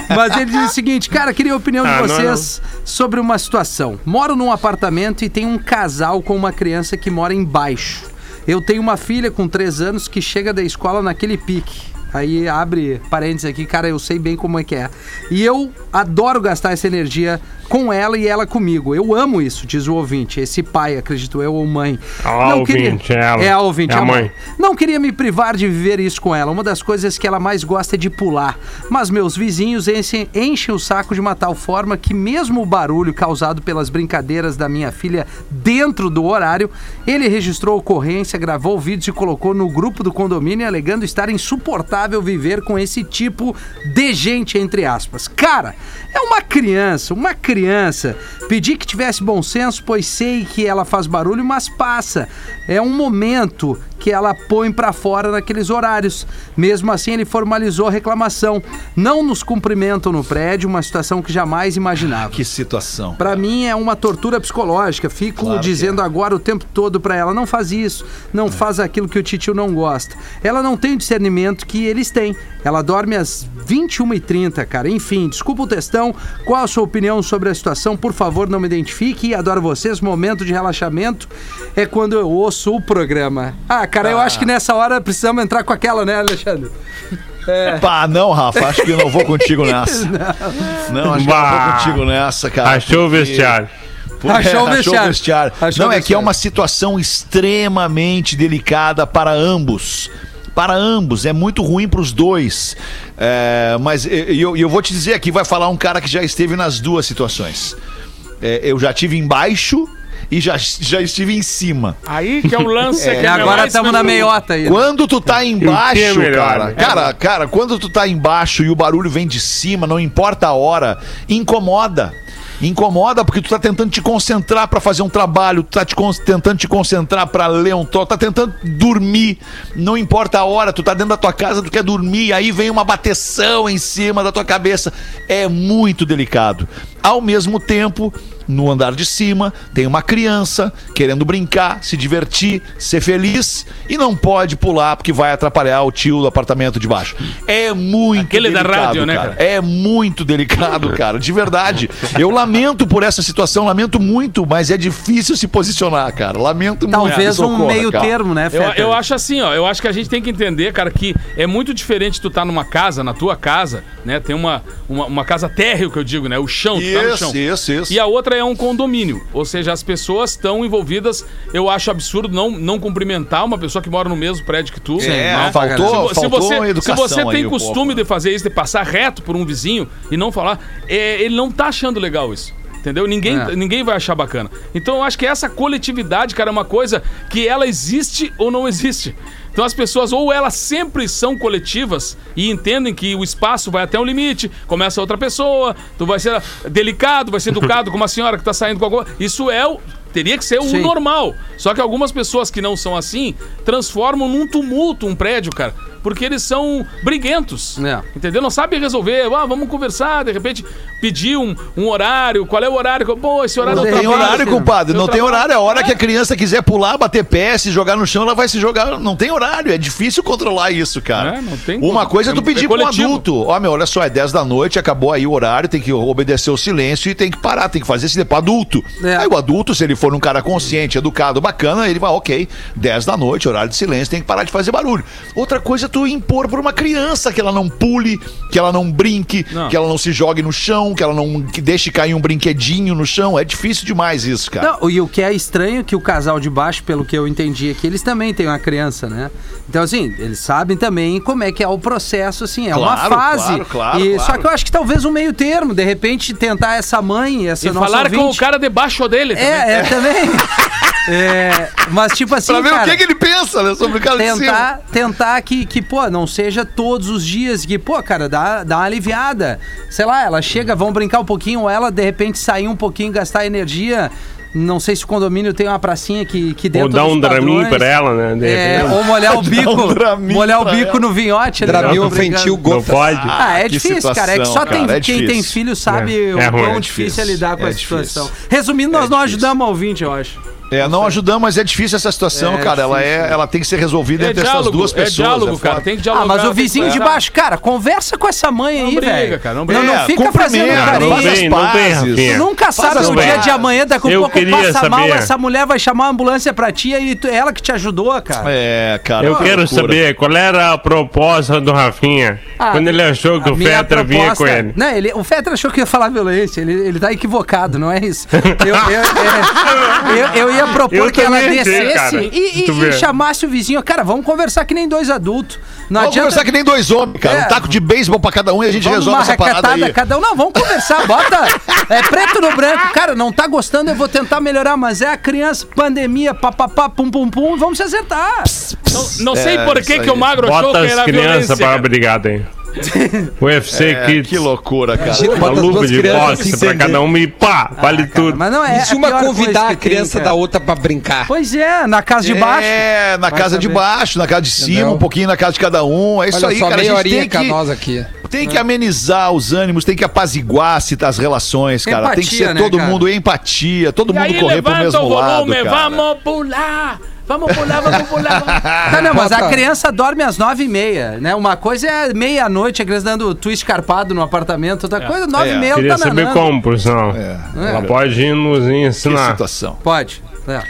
Mas ele diz o seguinte, cara, queria a opinião de Ah, não, vocês sobre uma situação. Moro num apartamento e tem um casal com uma criança que mora embaixo. Eu tenho uma filha com 3 anos que chega da escola naquele pique. Aí abre parênteses aqui, cara, eu sei bem como é que é. E eu adoro gastar essa energia com ela e ela comigo. Eu amo isso, diz o ouvinte. Esse pai, acredito eu, ou mãe. A ouvinte, é ela. É a ouvinte, É a a mãe. mãe. Não queria me privar de viver isso com ela. Uma das coisas que ela mais gosta é de pular. Mas meus vizinhos enchem, enchem o saco de uma tal forma que, mesmo o barulho causado pelas brincadeiras da minha filha dentro do horário, ele registrou a ocorrência, gravou vídeos e colocou no grupo do condomínio, alegando estar insuportável viver com esse tipo de gente, entre aspas. Cara, é uma criança, uma criança. Pedi que tivesse bom senso, pois sei que ela faz barulho, mas passa. É um momento que ela põe pra fora naqueles horários. Mesmo assim, ele formalizou a reclamação. Não nos cumprimentam no prédio, uma situação que jamais imaginava. Que situação. Pra mim é uma tortura psicológica. Fico Claro dizendo agora o tempo todo pra ela: não faz isso, não faz aquilo que o titio não gosta. Ela não tem o discernimento que eles têm. Ela dorme às 21h30, cara. Enfim, desculpa o textão. Qual a sua opinião sobre a situação? Por favor, não me identifique. Adoro vocês. Momento de relaxamento é quando eu ouço o programa. Ah, cara, eu acho que nessa hora precisamos entrar com aquela, né, Alexandre? Pá, não, Rafa, acho que eu não vou contigo nessa. Não, acho que eu não vou contigo nessa, cara. Achou o porque- vestiário. Pô, Achou o é, vestiário. Achou não, o é que é vestiário. uma situação extremamente delicada para ambos. Para ambos, é muito ruim para os dois. É, mas e- eu, eu vou te dizer aqui, vai falar um cara que já esteve nas duas situações. É, eu já tive embaixo e já, já estive em cima. Aí que é o lance. que E é agora estamos na meiota aí. Quando tu tá embaixo, é melhor, cara, né? cara, cara, quando tu tá embaixo e o barulho vem de cima, não importa a hora, incomoda. Incomoda porque tu tá tentando te concentrar pra fazer um trabalho, tu tá te tentando te concentrar pra ler um troço, tá tentando dormir. Não importa a hora, tu tá dentro da tua casa, tu quer dormir, aí vem uma bateção em cima da tua cabeça. É muito delicado. Ao mesmo tempo, no andar de cima, tem uma criança querendo brincar, se divertir, ser feliz e não pode pular porque vai atrapalhar o tio do apartamento de baixo. É muito Aquele da delicado, rádio, né, cara? É muito delicado, cara, de verdade. Eu lamento por essa situação, lamento muito, mas é difícil se posicionar, cara. Lamento muito. Talvez um meio cara. termo, né, Eu, Fetter? eu acho assim, ó. Eu acho que a gente tem que entender, cara, que é muito diferente tu tá numa casa, na tua casa, né? Tem uma, uma, uma casa térreo, que eu digo, né? O chão, tu tá no chão. Isso, isso, isso. E a outra é um condomínio. Ou seja, as pessoas estão envolvidas. Eu acho absurdo não, não cumprimentar uma pessoa que mora no mesmo prédio que tu. É, né? faltou, se, faltou você, se educação você tem um costume pouco. de fazer isso, de passar reto por um vizinho e não falar, é, ele não tá achando legal isso. Entendeu? Ninguém, É. ninguém vai achar bacana. Então eu acho que essa coletividade, cara, é uma coisa que ela existe ou não existe. Então as pessoas, ou elas sempre são coletivas e entendem que o espaço vai até um limite, começa outra pessoa, tu vai ser delicado, vai ser educado com uma senhora que tá saindo com alguma. Isso é o. Teria que ser o Sim. normal. Só que algumas pessoas que não são assim transformam num tumulto um prédio, cara. Porque eles são briguentos. É. Entendeu? Não sabem resolver. Ah, vamos conversar, de repente pedir um, um horário. Qual é o horário? Pô, esse horário Não tem trabalho. horário, compadre. Não tem horário. É a hora que a criança quiser pular, bater pé, se jogar no chão, ela vai se jogar. Não tem horário. É difícil controlar isso, cara. É, não tem Uma como. coisa é tu É- pedir é pra um adulto. Ó, meu, olha só, é 10 da noite, acabou aí o horário, tem que obedecer o silêncio e tem que parar, tem que fazer esse pro adulto. É. Aí o adulto, se ele for um cara consciente, educado, bacana, ele vai, ok, 10 da noite, horário de silêncio, tem que parar de fazer barulho. Outra coisa é tu impor pra uma criança que ela não pule, que ela não brinque, Não. que ela não se jogue no chão, que ela não que deixe cair um brinquedinho no chão. É difícil demais isso, cara. Não, e o que é estranho é que o casal de baixo, pelo que eu entendi aqui, eles também têm uma criança, né? Então, assim, eles sabem também como é que é o processo, assim, é uma Claro, fase. claro, claro, e, claro. Só que eu acho que talvez um meio termo, de repente, tentar essa mãe, essa E nossa falaram com o ouvinte- cara debaixo dele também. É, é, também. É, mas, tipo assim, Pra ver cara, o que, que ele pensa, né? Sobre o cara de cima. tentar, tentar que, que, pô, não seja todos os dias, que, pô, cara, dá, dá uma aliviada. Sei lá, ela chega, vão brincar um pouquinho, ou ela, de repente, sair um pouquinho, gastar energia. Não sei se o condomínio tem uma pracinha que, que dentro Ou dar um draminho padrões- pra ela, né? É, ou molhar o bico, um molhar o bico no vinhote. não, brincando. infantil Não gotas. pode. Ah, é que difícil, cara. É que só situação, tem, cara, é quem tem filho sabe É, o é ruim, quão é difícil é lidar com é a situação. Resumindo, nós É não ajudamos a ouvinte, eu acho. É, não ajudamos, mas é difícil essa situação, É cara. Ela, é, ela tem que ser resolvida É entre essas diálogo, duas é pessoas. diálogo, é cara. foda. Tem que dialogar. Ah, mas o tem que vizinho de conversar. baixo, cara, conversa com essa mãe aí, briga, velho. cara, não Não, briga. não É, fica fazendo cumprimenta, carinho. Não tem, não tem, pazes. Rafinha. Tu nunca sabe o dia pazes. de amanhã, daqui a Eu pouco queria passa mal, saber. essa mulher vai chamar a ambulância pra ti e tu- ela que te ajudou, cara. É, cara. Eu que quero loucura. saber qual era a proposta do Rafinha Ah, quando ele achou que A o minha Fetra vinha proposta- com ele. Não, ele, o Fetra achou que ia falar violência. Ele, ele tá equivocado, não é isso. Eu, eu- é, eu- eu ia propor Eu que ela achei, descesse e, e- e chamasse o vizinho. Cara, vamos conversar que nem dois adultos. Não Vamos adianta. conversar que nem dois homens, cara. É. Um taco de beisebol pra cada um e a gente Vamos resolve essa parada aí. cada um. Não, vamos conversar. Bota. É preto no branco. Cara, não tá gostando, eu vou tentar melhorar, mas é a criança, pandemia, papapá, pum pum pum, vamos se acertar. Não, não sei É, por isso que, que o magro achou Bota que as era crianças violência. pra brigar aí. UFC É, Kids. que loucura, cara. Imagina, Uma luva de boxe pra cada um e pá, vale Cara, tudo. Mas não é. E se é a uma convidar a tem, criança cara. da outra pra brincar? Pois é, na casa de baixo. É, na Vai casa de saber. baixo, na casa de cima, Entendeu? um pouquinho na casa de cada um. É isso Olha aí, só, cara. A gente tem que, nós aqui. tem que amenizar os ânimos, tem que apaziguar se as relações, cara. tem que Empatia, ser né, todo cara? mundo empatia, todo E mundo aí correr pro mesmo o lado, cara. vamos pular! Vamos pular, vamos pular. vamos- Tá, não, mas a criança dorme às nove e meia, né? Uma coisa é meia-noite, a criança dando twist carpado no apartamento, outra coisa, nove É. e meia, Queria tá saber nanando. como, por sinal. Ela pode ir nos Que ensinar. situação. Pode. É.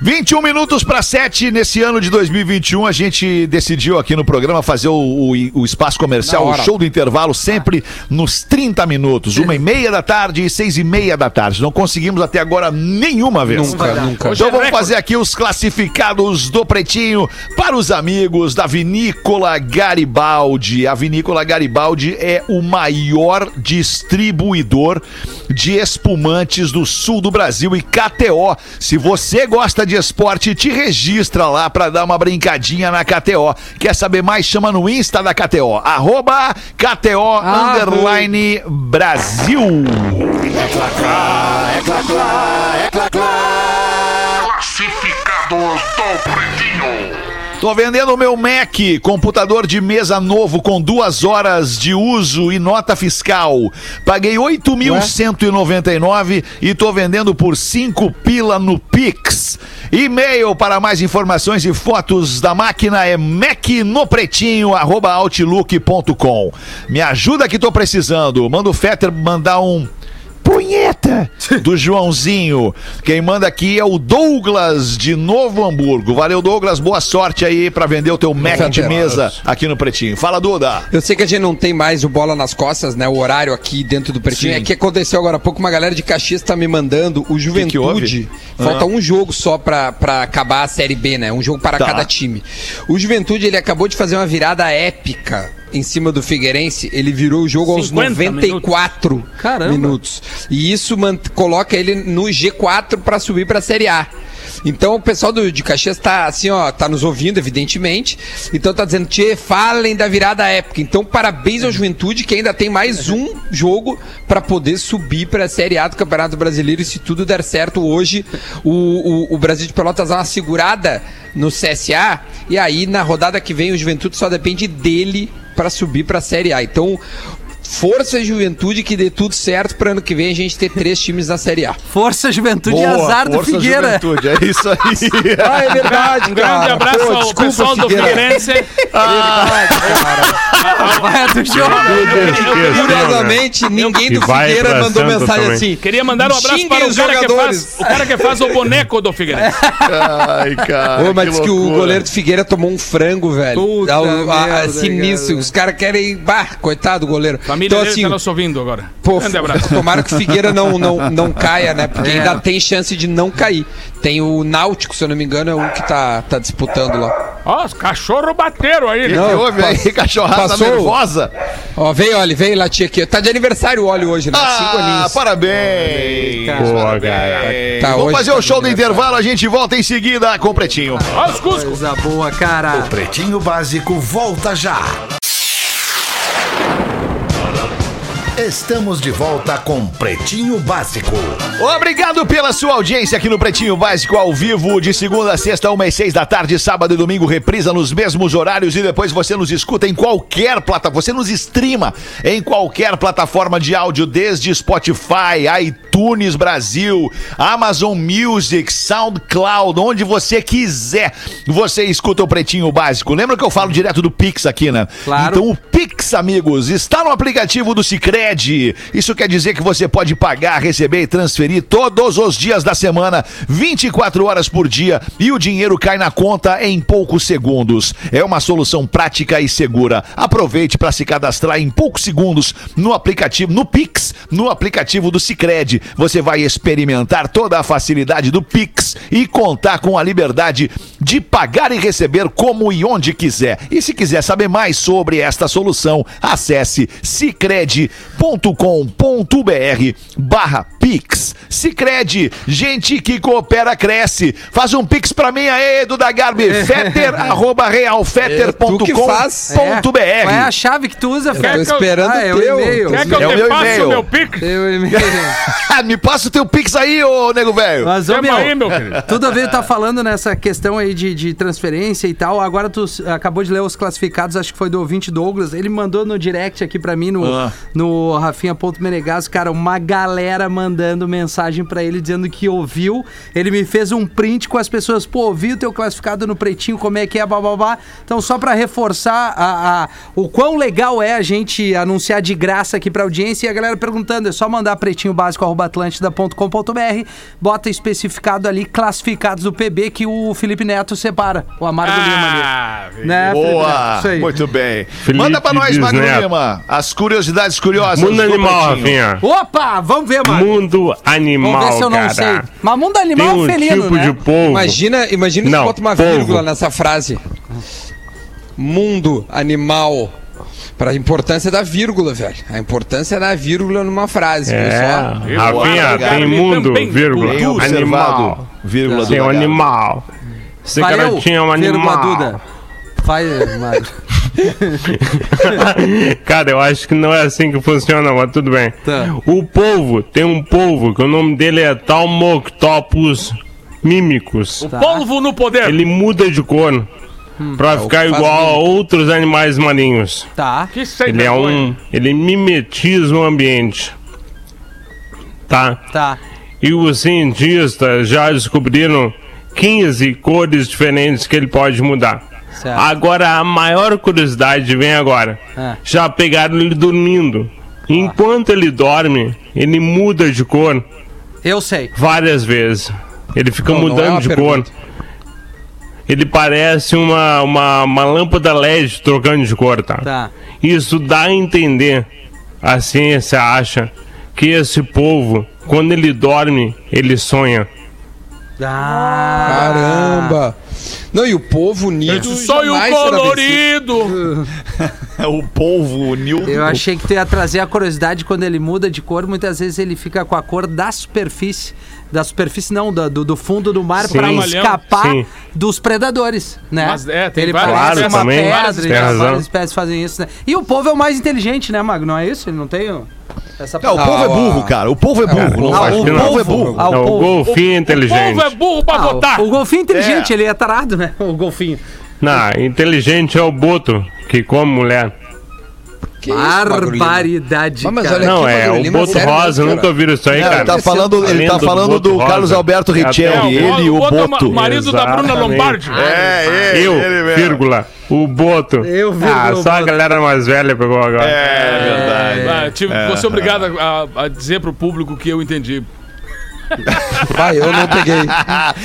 21 minutos para 7 nesse ano de 2021 a gente decidiu aqui no programa fazer o, o- o espaço comercial, o show do intervalo sempre nos 30 minutos, uma e meia da tarde e seis e meia da tarde. Não conseguimos até agora nenhuma vez. Nunca, nunca. Então é vamos fazer aqui os classificados do Pretinho para os amigos da Vinícola Garibaldi. A Vinícola Garibaldi é o maior distribuidor de espumantes do sul do Brasil e KTO. Se você gosta de esporte, te registra lá para dar uma brincadinha na KTO. Quer saber mais? Chama no Insta da KTO. Arroba KTO Ah, underline Brasil. Tô vendendo o meu Mac, computador de mesa novo com duas horas de uso e nota fiscal. Paguei 8.199 e tô vendendo por 5 pila no Pix. E-mail para mais informações e fotos da máquina é macnopretinho@outlook.com. Me ajuda que tô precisando. Manda o Fetter mandar um punheta do Joãozinho. Quem manda aqui é o Douglas de Novo Hamburgo. Valeu, Douglas. Boa sorte aí pra vender o teu Mac de mesa aqui no Pretinho. Fala, Duda. Eu sei que a gente não tem mais o bola nas costas, né? O horário aqui dentro do pretinho. Sim. É que aconteceu agora há pouco, uma galera de Caxias tá me mandando o Juventude. houve? falta Ah. um jogo só pra, pra acabar a Série B, né? Um jogo para Tá. cada time. O Juventude, ele acabou de fazer uma virada épica em cima do Figueirense. Ele virou o jogo aos 50 94 Caramba. minutos. E isso coloca ele no G4 pra subir pra Série A. Então o pessoal do, de Caxias tá assim, ó, tá nos ouvindo, evidentemente. Então tá dizendo, Tchê, falem da virada época. Então parabéns ao Juventude, que ainda tem mais um jogo pra poder subir pra Série A do Campeonato Brasileiro. E se tudo der certo hoje, o, o, o Brasil de Pelotas dá uma segurada no CSA. E aí na rodada que vem o Juventude só depende dele pra subir pra Série A. Então. Força Juventude que dê tudo certo para ano que vem a gente ter três times na Série A. Força, juventude e azar do força, Figueira. Juventude, é isso aí. Ah, é verdade, Um grande abraço ao pessoal do Figueirense. Vai do jogo. Curiosamente, ninguém Que do Figueira mandou mensagem também. assim. Queria mandar um abraço para o os cara, que jogadores. faz, o cara que faz o boneco do Figueirense. Ai, cara. Ô, mas diz que o loucura. goleiro do Figueira tomou um frango, velho. Puta o- a- a- merda, sinistro. cara. Os caras querem. Bah, coitado do goleiro. Família então, dele assim, tá nos ouvindo agora. pô, Grande abraço. tomara que o Figueira não, não, não caia, né? Porque É. ainda tem chance de não cair. Tem o Náutico, se eu não me engano, é o que tá, tá disputando lá. Ó, os cachorros bateram aí. O que, né? que houve aí, cachorrada passou. nervosa? Ó, veio, olha, veio latir aqui. Tá de aniversário o óleo hoje, né? Cinco Ah, aninhos. parabéns. Parabéns. cara. Tá, Vamos hoje fazer tá o show do intervalo, a gente volta em seguida com o Pretinho. Ó, os Cusco. Coisa boa, cara. Pretinho Básico volta já. Estamos de volta com Pretinho Básico. Obrigado pela sua audiência aqui no Pretinho Básico ao vivo, de segunda a sexta, uma e seis da tarde, sábado e domingo, reprisa nos mesmos horários e depois você nos escuta em qualquer plataforma, você nos streama em qualquer plataforma de áudio, desde Spotify, iTunes Brasil, Amazon Music, SoundCloud, onde você quiser, você escuta o Pretinho Básico. Lembra que eu falo direto do Pix aqui, né? Claro. Então o Pix, amigos, está no aplicativo do Cicred. Isso quer dizer que você pode pagar, receber e transferir todos os dias da semana, 24 horas por dia, e o dinheiro cai na conta em poucos segundos. É uma solução prática e segura. Aproveite para se cadastrar em poucos segundos no aplicativo, no Pix, no aplicativo do Cicred. Você vai experimentar toda a facilidade do Pix e contar com a liberdade de pagar e receber como e onde quiser. E se quiser saber mais sobre esta solução, acesse cicred.com.br barra Pix. Cicred, gente que coopera cresce. Faz um Pix pra mim aí, Edu da Garbi. Fetter, arroba realfetter.com.br. É. Qual é a chave que tu usa, Tô Fred? esperando Ah, é o teu. e-mail. Quer que eu É o te meu passe o meu pique? Teu e-mail. Me passa o teu Pix aí, ô nego velho. Mas, ô, meu, aí, meu querido. Tudo a ver, tá falando nessa questão aí de, de transferência e tal. Agora tu acabou de ler os classificados, acho que foi do ouvinte Douglas. Ele mandou no direct aqui pra mim, no, Ah. no Rafinha.menegaso, cara, uma galera mandando mensagem pra ele dizendo que ouviu. Ele me fez um print com as pessoas, pô, ouvi o teu classificado no pretinho, como é que é, bababá. Então, só pra reforçar a, a- o quão legal é a gente anunciar de graça aqui pra audiência e a galera perguntando, é só mandar pretinho básico atlântida.com.br, bota especificado ali classificados do PB que o Felipe Neto separa, o Amargo Lima ali. Ah, velho. Né, Neto? Boa, Isso aí. muito bem. Felipe Manda pra nós, Magro Bisneto. Lima, as curiosidades curiosas. Mundo do animal. Rafinha. Opa, vamos ver, mano. Mundo animal, Vamos ver se eu não cara. sei. Mas mundo animal Tem um felino, tipo né? de povo. Imagina, imagina se Não, bota uma polvo. vírgula nessa frase. Mundo animal. Pra importância da vírgula, velho. A importância da vírgula numa frase. É? Rafinha, tem mundo, vírgula, observado, animal. vírgula Tem um animal. Esse Valeu, garotinho é um animal. Duda. Vai, Magro. Cara, eu acho que não é assim que funciona, mas tudo bem. Tá. O polvo, tem um polvo que o nome dele é Talmoctopus mímicos. Polvo no poder. Ele muda de cor pra ficar que faz igual a outros animais marinhos. Tá. Que Ele é um. Ele mimetiza o ambiente. Tá? Tá. E os cientistas já descobriram 15 cores diferentes que ele pode mudar. Certo. Agora, a maior curiosidade vem agora. Ah. Já pegaram ele dormindo. Enquanto ele dorme, ele muda de cor Eu sei. várias vezes. Ele fica Não, não é mudando de pergunta. cor. Ele parece uma, uma, uma lâmpada LED trocando de cor, tá? Tá. Isso dá a entender, a ciência acha, que esse povo, quando ele dorme, ele sonha. Ah, Caramba! Não, e o povo unido. Sonho jamais será vencido. colorido. É o polvo, o Nildo. Eu achei que tu ia trazer a curiosidade quando ele muda de cor, muitas vezes ele fica com a cor da superfície. Da superfície, não, da- do, do fundo do mar Trabalhão. escapar Sim. dos predadores, né? Mas é, tem ele várias parece espécies. uma Claro, também, pedra, tem razão. várias espécies fazem isso, né? E o povo é o mais inteligente, né, Mago? Não é isso? Ele não tem essa Não, o Ah, polvo é burro, cara. O polvo é burro. Ah, o polvo é burro. Ah, o é o golfinho O inteligente. povo é burro pra Ah, o- votar. o, golfinho é inteligente, É. ele é tarado, né? O golfinho. Não, inteligente é o boto que come mulher. Que? Barbaridade, Mas, olha Não, aqui, é o Lima, boto sério rosa, mesmo, cara. nunca ouviram isso aí, Não, cara. ele tá falando, ele tá do falando do rosa. Carlos Alberto É até Richelli, o- ele e o Boto é Boto. o marido da Bruna Exatamente. Lombardi. É, Eu, ele mesmo. vírgula, o boto. Eu, vírgula, Ah, só a galera mais velha pegou agora. É verdade. Ah, tive, vou ser obrigado a, a dizer pro público que eu entendi. Vai, eu não peguei.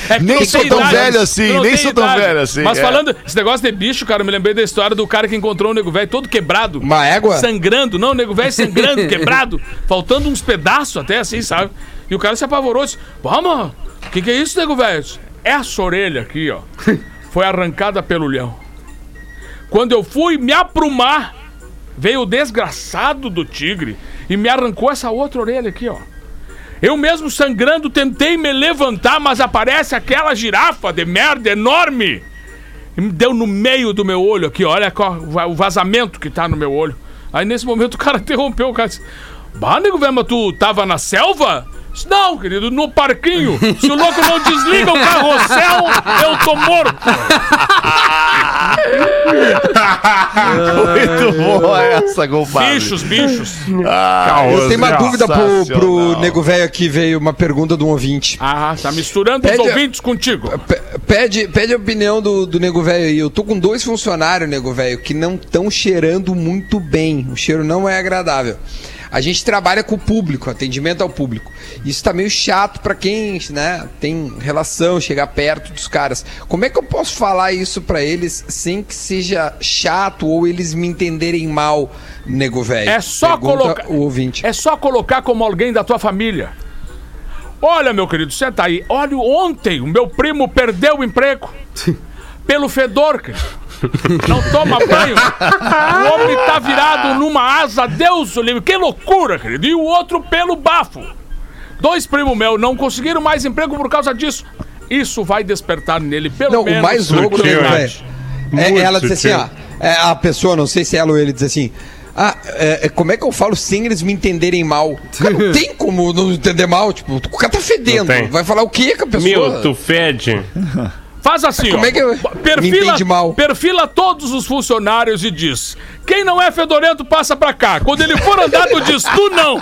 É Nem sou tão idade, velho assim, nem sou tão idade. velho assim, Mas é. falando, esse negócio de bicho, cara, eu me lembrei da história do cara que encontrou o nego velho todo quebrado. Uma égua? Sangrando, não, o nego velho sangrando, quebrado, faltando uns pedaços até assim, sabe? E o cara se apavorou, disse: Vamos, o que, que é isso, nego velho? Essa orelha aqui, ó, foi arrancada pelo leão. Quando eu fui me aprumar, veio o desgraçado do tigre e me arrancou essa outra orelha aqui, ó. Eu mesmo sangrando tentei me levantar, mas aparece aquela girafa de merda enorme. E me deu no meio do meu olho aqui, olha o vazamento que tá no meu olho. Aí nesse momento o cara interrompeu, o cara disse: Bah, nego velho, mas tu tava na selva? Disse, Não, querido, no parquinho. Se o louco não desliga o carrossel, eu tô morto. Muito boa essa, compadre. Bichos, bichos. Ah, Eu tenho uma dúvida pro, pro nego velho aqui, veio uma pergunta de um ouvinte. Ah, tá misturando os Pede- ouvintes contigo. Pe- Pede, pede a opinião do, do nego velho aí. Eu tô com dois funcionários, nego velho, que não estão cheirando muito bem. O cheiro não é agradável. A gente trabalha com o público, atendimento ao público. Isso tá meio chato pra quem, né, tem relação, chegar perto dos caras. Como é que eu posso falar isso pra eles sem que seja chato ou eles me entenderem mal, nego velho? É só Pergunta colocar. o ouvinte. É só colocar como alguém da tua família. Olha, meu querido, senta aí. Olha, ontem o meu primo perdeu o emprego. Pelo fedor, querido. Não toma banho. O homem tá virado numa asa, Deus o livre. Que loucura, querido. E o outro pelo bafo. Dois primos meus não conseguiram mais emprego por causa disso. Isso vai despertar nele pelo Não, menos... o mais louco, né, é. É, ela diz assim, ó. é, a pessoa, não sei se ela ou ele, diz assim. Ah, é, é, como é que eu falo sem eles me entenderem mal? Cara, não tem como não entender mal. Tipo, o cara tá fedendo. Vai falar o quê com a pessoa? Meu, tu fede. Faz assim, Como ó. é que eu- me perfila, entende mal? perfila todos os funcionários e diz: quem não é fedorento passa pra cá. Quando ele for andar, tu diz: tu não.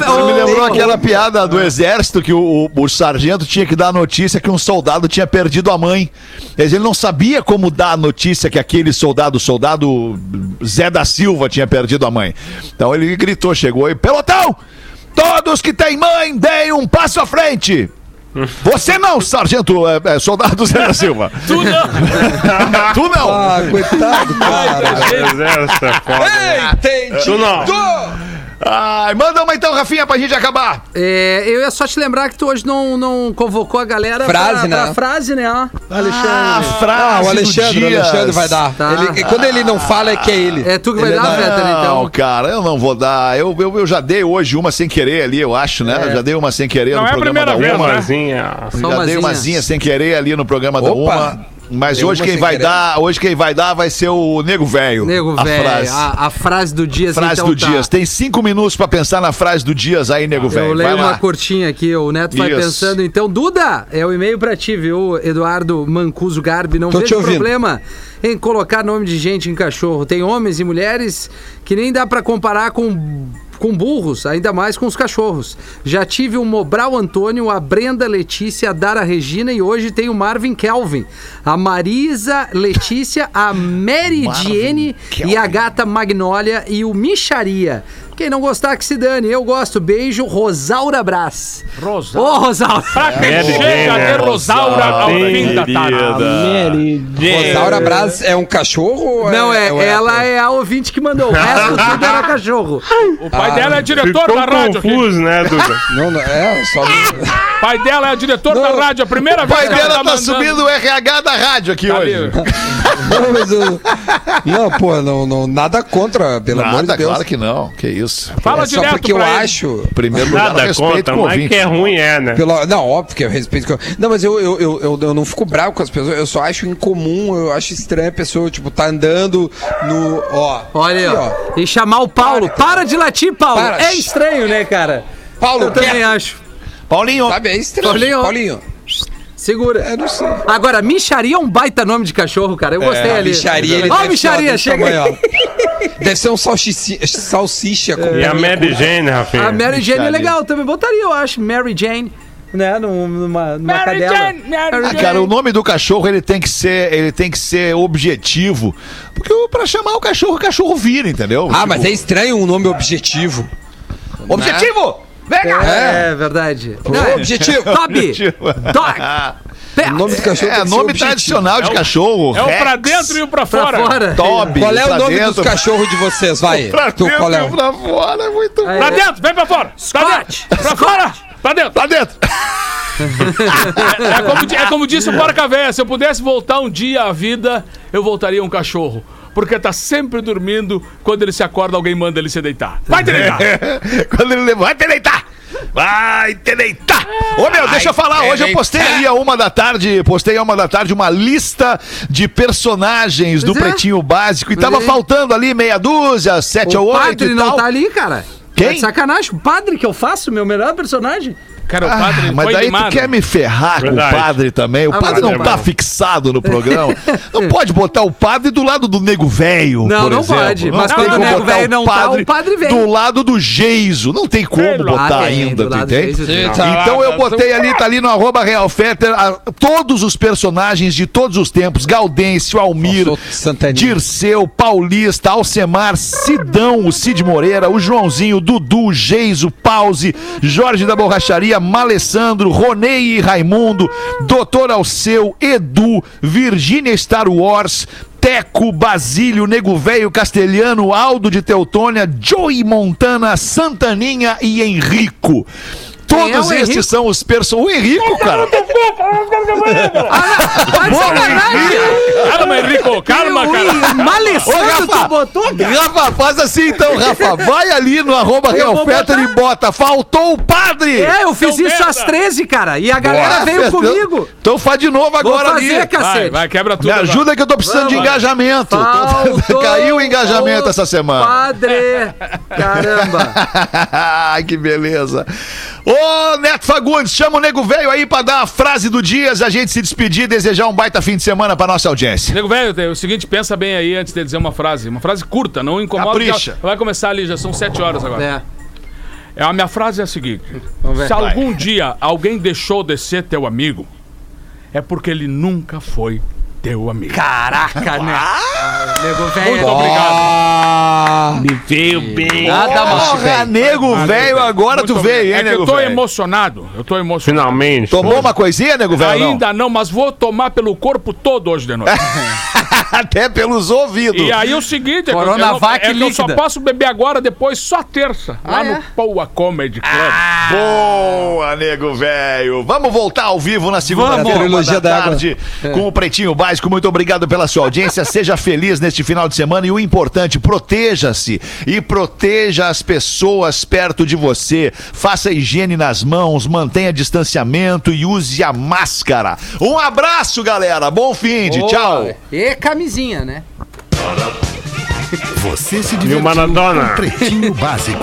Isso me lembrou aquela piada do exército que o, o- o sargento tinha que dar a notícia que um soldado tinha perdido a mãe. Ele não sabia como dar a notícia que aquele soldado, o soldado Zé da Silva, tinha perdido a mãe. Então ele gritou, chegou e pelotão! Todos que têm mãe, deem um passo à frente! Você não, sargento, é, é, soldado Zé da Silva. Tu não. tu não! Ah, coitado, cara. Exército é. Entendi. Tu não. Ai, manda uma então, Rafinha, pra gente acabar. É, eu ia só te lembrar que tu hoje não, não convocou a galera Frase, pra, né? pra frase, né? ó, Alexandre. Ah, frase Ah, o do Alexandre, o. Alexandre vai dar. Tá. Ele- quando ele não fala, é que é ele. É tu que vai Ele dar, dá- Fetter, Não, então. cara, eu não vou dar. Eu, eu, eu já dei hoje uma sem querer ali, eu acho, né? Eu já dei uma sem querer Não no é a programa primeira da vez, Uma. né? Umazinha. Já dei umazinha. sem querer ali no programa da Opa! Uma. Mas Deu hoje quem vai querer. dar, hoje quem vai dar vai ser o Nego Velho. Nego a velho, frase. a, a frase do Dias, Frase então do tá. Dias. Tem cinco minutos pra pensar na frase do Dias aí, Nego Eu Velho. leio Vai uma lá. curtinha aqui, o Neto vai Isso. pensando. Então, Duda, é o e-mail pra ti, viu, Eduardo Mancuso Garbi. Não Tô vejo problema em colocar nome de gente em cachorro. Tem homens e mulheres que nem dá pra comparar com, com burros, ainda mais com os cachorros. Já tive o Mobral Antônio, a Brenda Letícia, a Dara Regina e hoje tem o Marvin Kelvin, a Marisa Letícia, a Mary Diene e a gata Magnólia e o Micharia. Quem não gostar que se dane, eu gosto. Beijo, Rosaura Brás. Rosaura. Ô, Rosaura. Pra quem Mary chega Jane, a né? ter Rosaura ao fim da tarde. Rosaura Braz é um cachorro? ou Não, é, ou ela é a ouvinte que mandou. O resto tudo era cachorro. O pai dela é diretor da rádio aqui. confuso, né, Duda? Não, não, é, só. O pai dela é diretor Não. da rádio. A primeira O vez pai que ela dela tá mandando- subindo o RH da rádio aqui Tá hoje. Não, mas eu. Não, pô, não, não, nada contra, pelo amor de Nada, Deus. claro que não. Que isso. Fala é só direto porque eu ele. acho. Primeiro lugar, Nada o mas ouvinte. que é ruim é, né? Pelo, não, óbvio que eu respeito. que eu- Não, mas eu, eu, eu, eu, eu não fico bravo com as pessoas. Eu só acho incomum, eu acho estranho a pessoa, tipo, tá andando no. Ó. Olha aí, ó. E chamar o Paulo. Para de latir, Paulo. Para. É estranho, né, cara? Paulo, Eu também quer? acho. Paulinho. Sabe, é estranho. Paulinho. Paulinho. Segura. Eu não sei. Agora, micharia é um baita nome de cachorro, cara. Eu gostei ali. Micharia, ele Ó, deve micharia, chega aí. Deve ser um salsicha com E a Mary Jane, Rafinha? A Mary Jane é legal também. Botaria, eu acho. Mary Jane. Né? Num- Numa, numa Mary cadela. Jane, Mary Ah, Jane. cara, o nome do cachorro ele tem que ser, ele tem que ser objetivo, porque pra chamar o cachorro, o cachorro vira, entendeu? Ah, Tipo, mas é estranho um nome objetivo. objetivo. Vem cá. É, verdade. Não, é- Objetivo. Toby. Dog. O nome do cachorro É, nome objetivo. tradicional de É o- cachorro. É o pra Rex, dentro e o pra Pra fora. fora. Toby. Qual é pra o nome dentro, dos cachorros de vocês? Vai. Pra Tu, dentro qual é? e pra fora, é muito bom. Aí, Pra é. dentro, vem pra fora. Pra Scott. dentro. Pra fora. Pra dentro. Pra dentro. É como, di- é como disse o Porca Véia, se eu pudesse voltar um dia à vida, eu voltaria um cachorro. Porque tá sempre dormindo, quando ele se acorda, alguém manda ele se deitar. Vai te deitar! Quando ele levou, vai te deitar! Vai te deitar! Ô meu, deixa eu falar, hoje eu postei ali a uma da tarde, postei a uma da tarde uma lista de personagens do é. Pretinho Básico e tava é. faltando ali meia dúzia, sete ou O oito padre e não tal. tá ali, cara. Quem? Tá de sacanagem. O padre que eu faço, meu melhor personagem. Cara, o padre Ah, mas foi daí limado. tu quer me ferrar Verdade. com o padre também. O Ah, padre mas não é tá fixado no programa. Não pode botar o padre do lado do nego velho. Não, por não exemplo. pode. Mas tem quando o nego botar velho não tá, o padre vem. Do lado do Geiso. Não tem como Pelo botar ainda, tu entende? Então eu botei ali, tá ali no arroba Real Fetter, a- todos os personagens de todos os tempos. Gaudêncio, Almir. Dirceu, Paulista, Alcemar, Sidão, o Cid Moreira, o Joãozinho, o Dudu, o Geiso, Pause, Jorge da Borracharia, Malessandro, Ronei e Raimundo, Doutor Alceu, Edu, Virgínia Star Wars, Teco, Basílio, Nego Velho, Castelhano, Aldo de Teutônia, Joey Montana, Santaninha e Henrico. Todos é estes são os personagens. O Henrico, cara. Sacanagem! Calma, Henrico, calma, cara. Malessando, tu botou, cara? Rafa, faz assim então, Rafa. Vai ali no arroba Real Fetter e bota. Faltou o padre! É, eu fiz Seu isso às merda. 13, cara. E a galera Nossa, veio então- comigo. Então faz de novo Vou agora fazer, ali. cacete. Vai, vai, quebra tudo. Me agora. ajuda que eu tô precisando de Vamos. engajamento. Faltou Caiu o engajamento o essa semana. Padre! Caramba! Ai, que beleza. Ô, Neto Fagundes, chama o nego velho aí pra dar a frase do dia, a gente se despedir e desejar um baita fim de semana pra nossa audiência. Nego velho, tem o seguinte, pensa bem aí antes de dizer uma frase. Uma frase curta, não incomoda. Capricha. Vai começar ali, já são sete horas agora. É. É. A minha frase é a seguinte: Vamos ver. Se algum dia alguém deixou de ser teu amigo, é porque ele nunca foi teu amigo. Caraca, né? Nego Muito velho. obrigado. Ah, Me veio bem. Nada mais. Porra, nego velho, agora tu Muito veio, hein. É que nego eu tô emocionado. Eu tô emocionado. Finalmente. Tomou uma coisinha, nego velho? Ainda não, mas vou tomar pelo corpo todo hoje de noite. Até pelos ouvidos. E aí o seguinte, é que, eu, não- Coronavac é que eu só posso beber agora, depois só terça, lá Ah, no é? Poa Comedy Club. Boa, nego velho. Vamos voltar ao vivo na segunda-feira uma Trilogia da d'água. tarde com o Pretinho Básico. Muito obrigado pela sua audiência. Seja feliz neste final de semana e o importante, proteja-se e proteja as pessoas perto de você. Faça higiene nas mãos, mantenha distanciamento e use a máscara. Um abraço, galera. Bom fim de tchau. E camisinha, né? Você se divertiu com Pretinho Básico.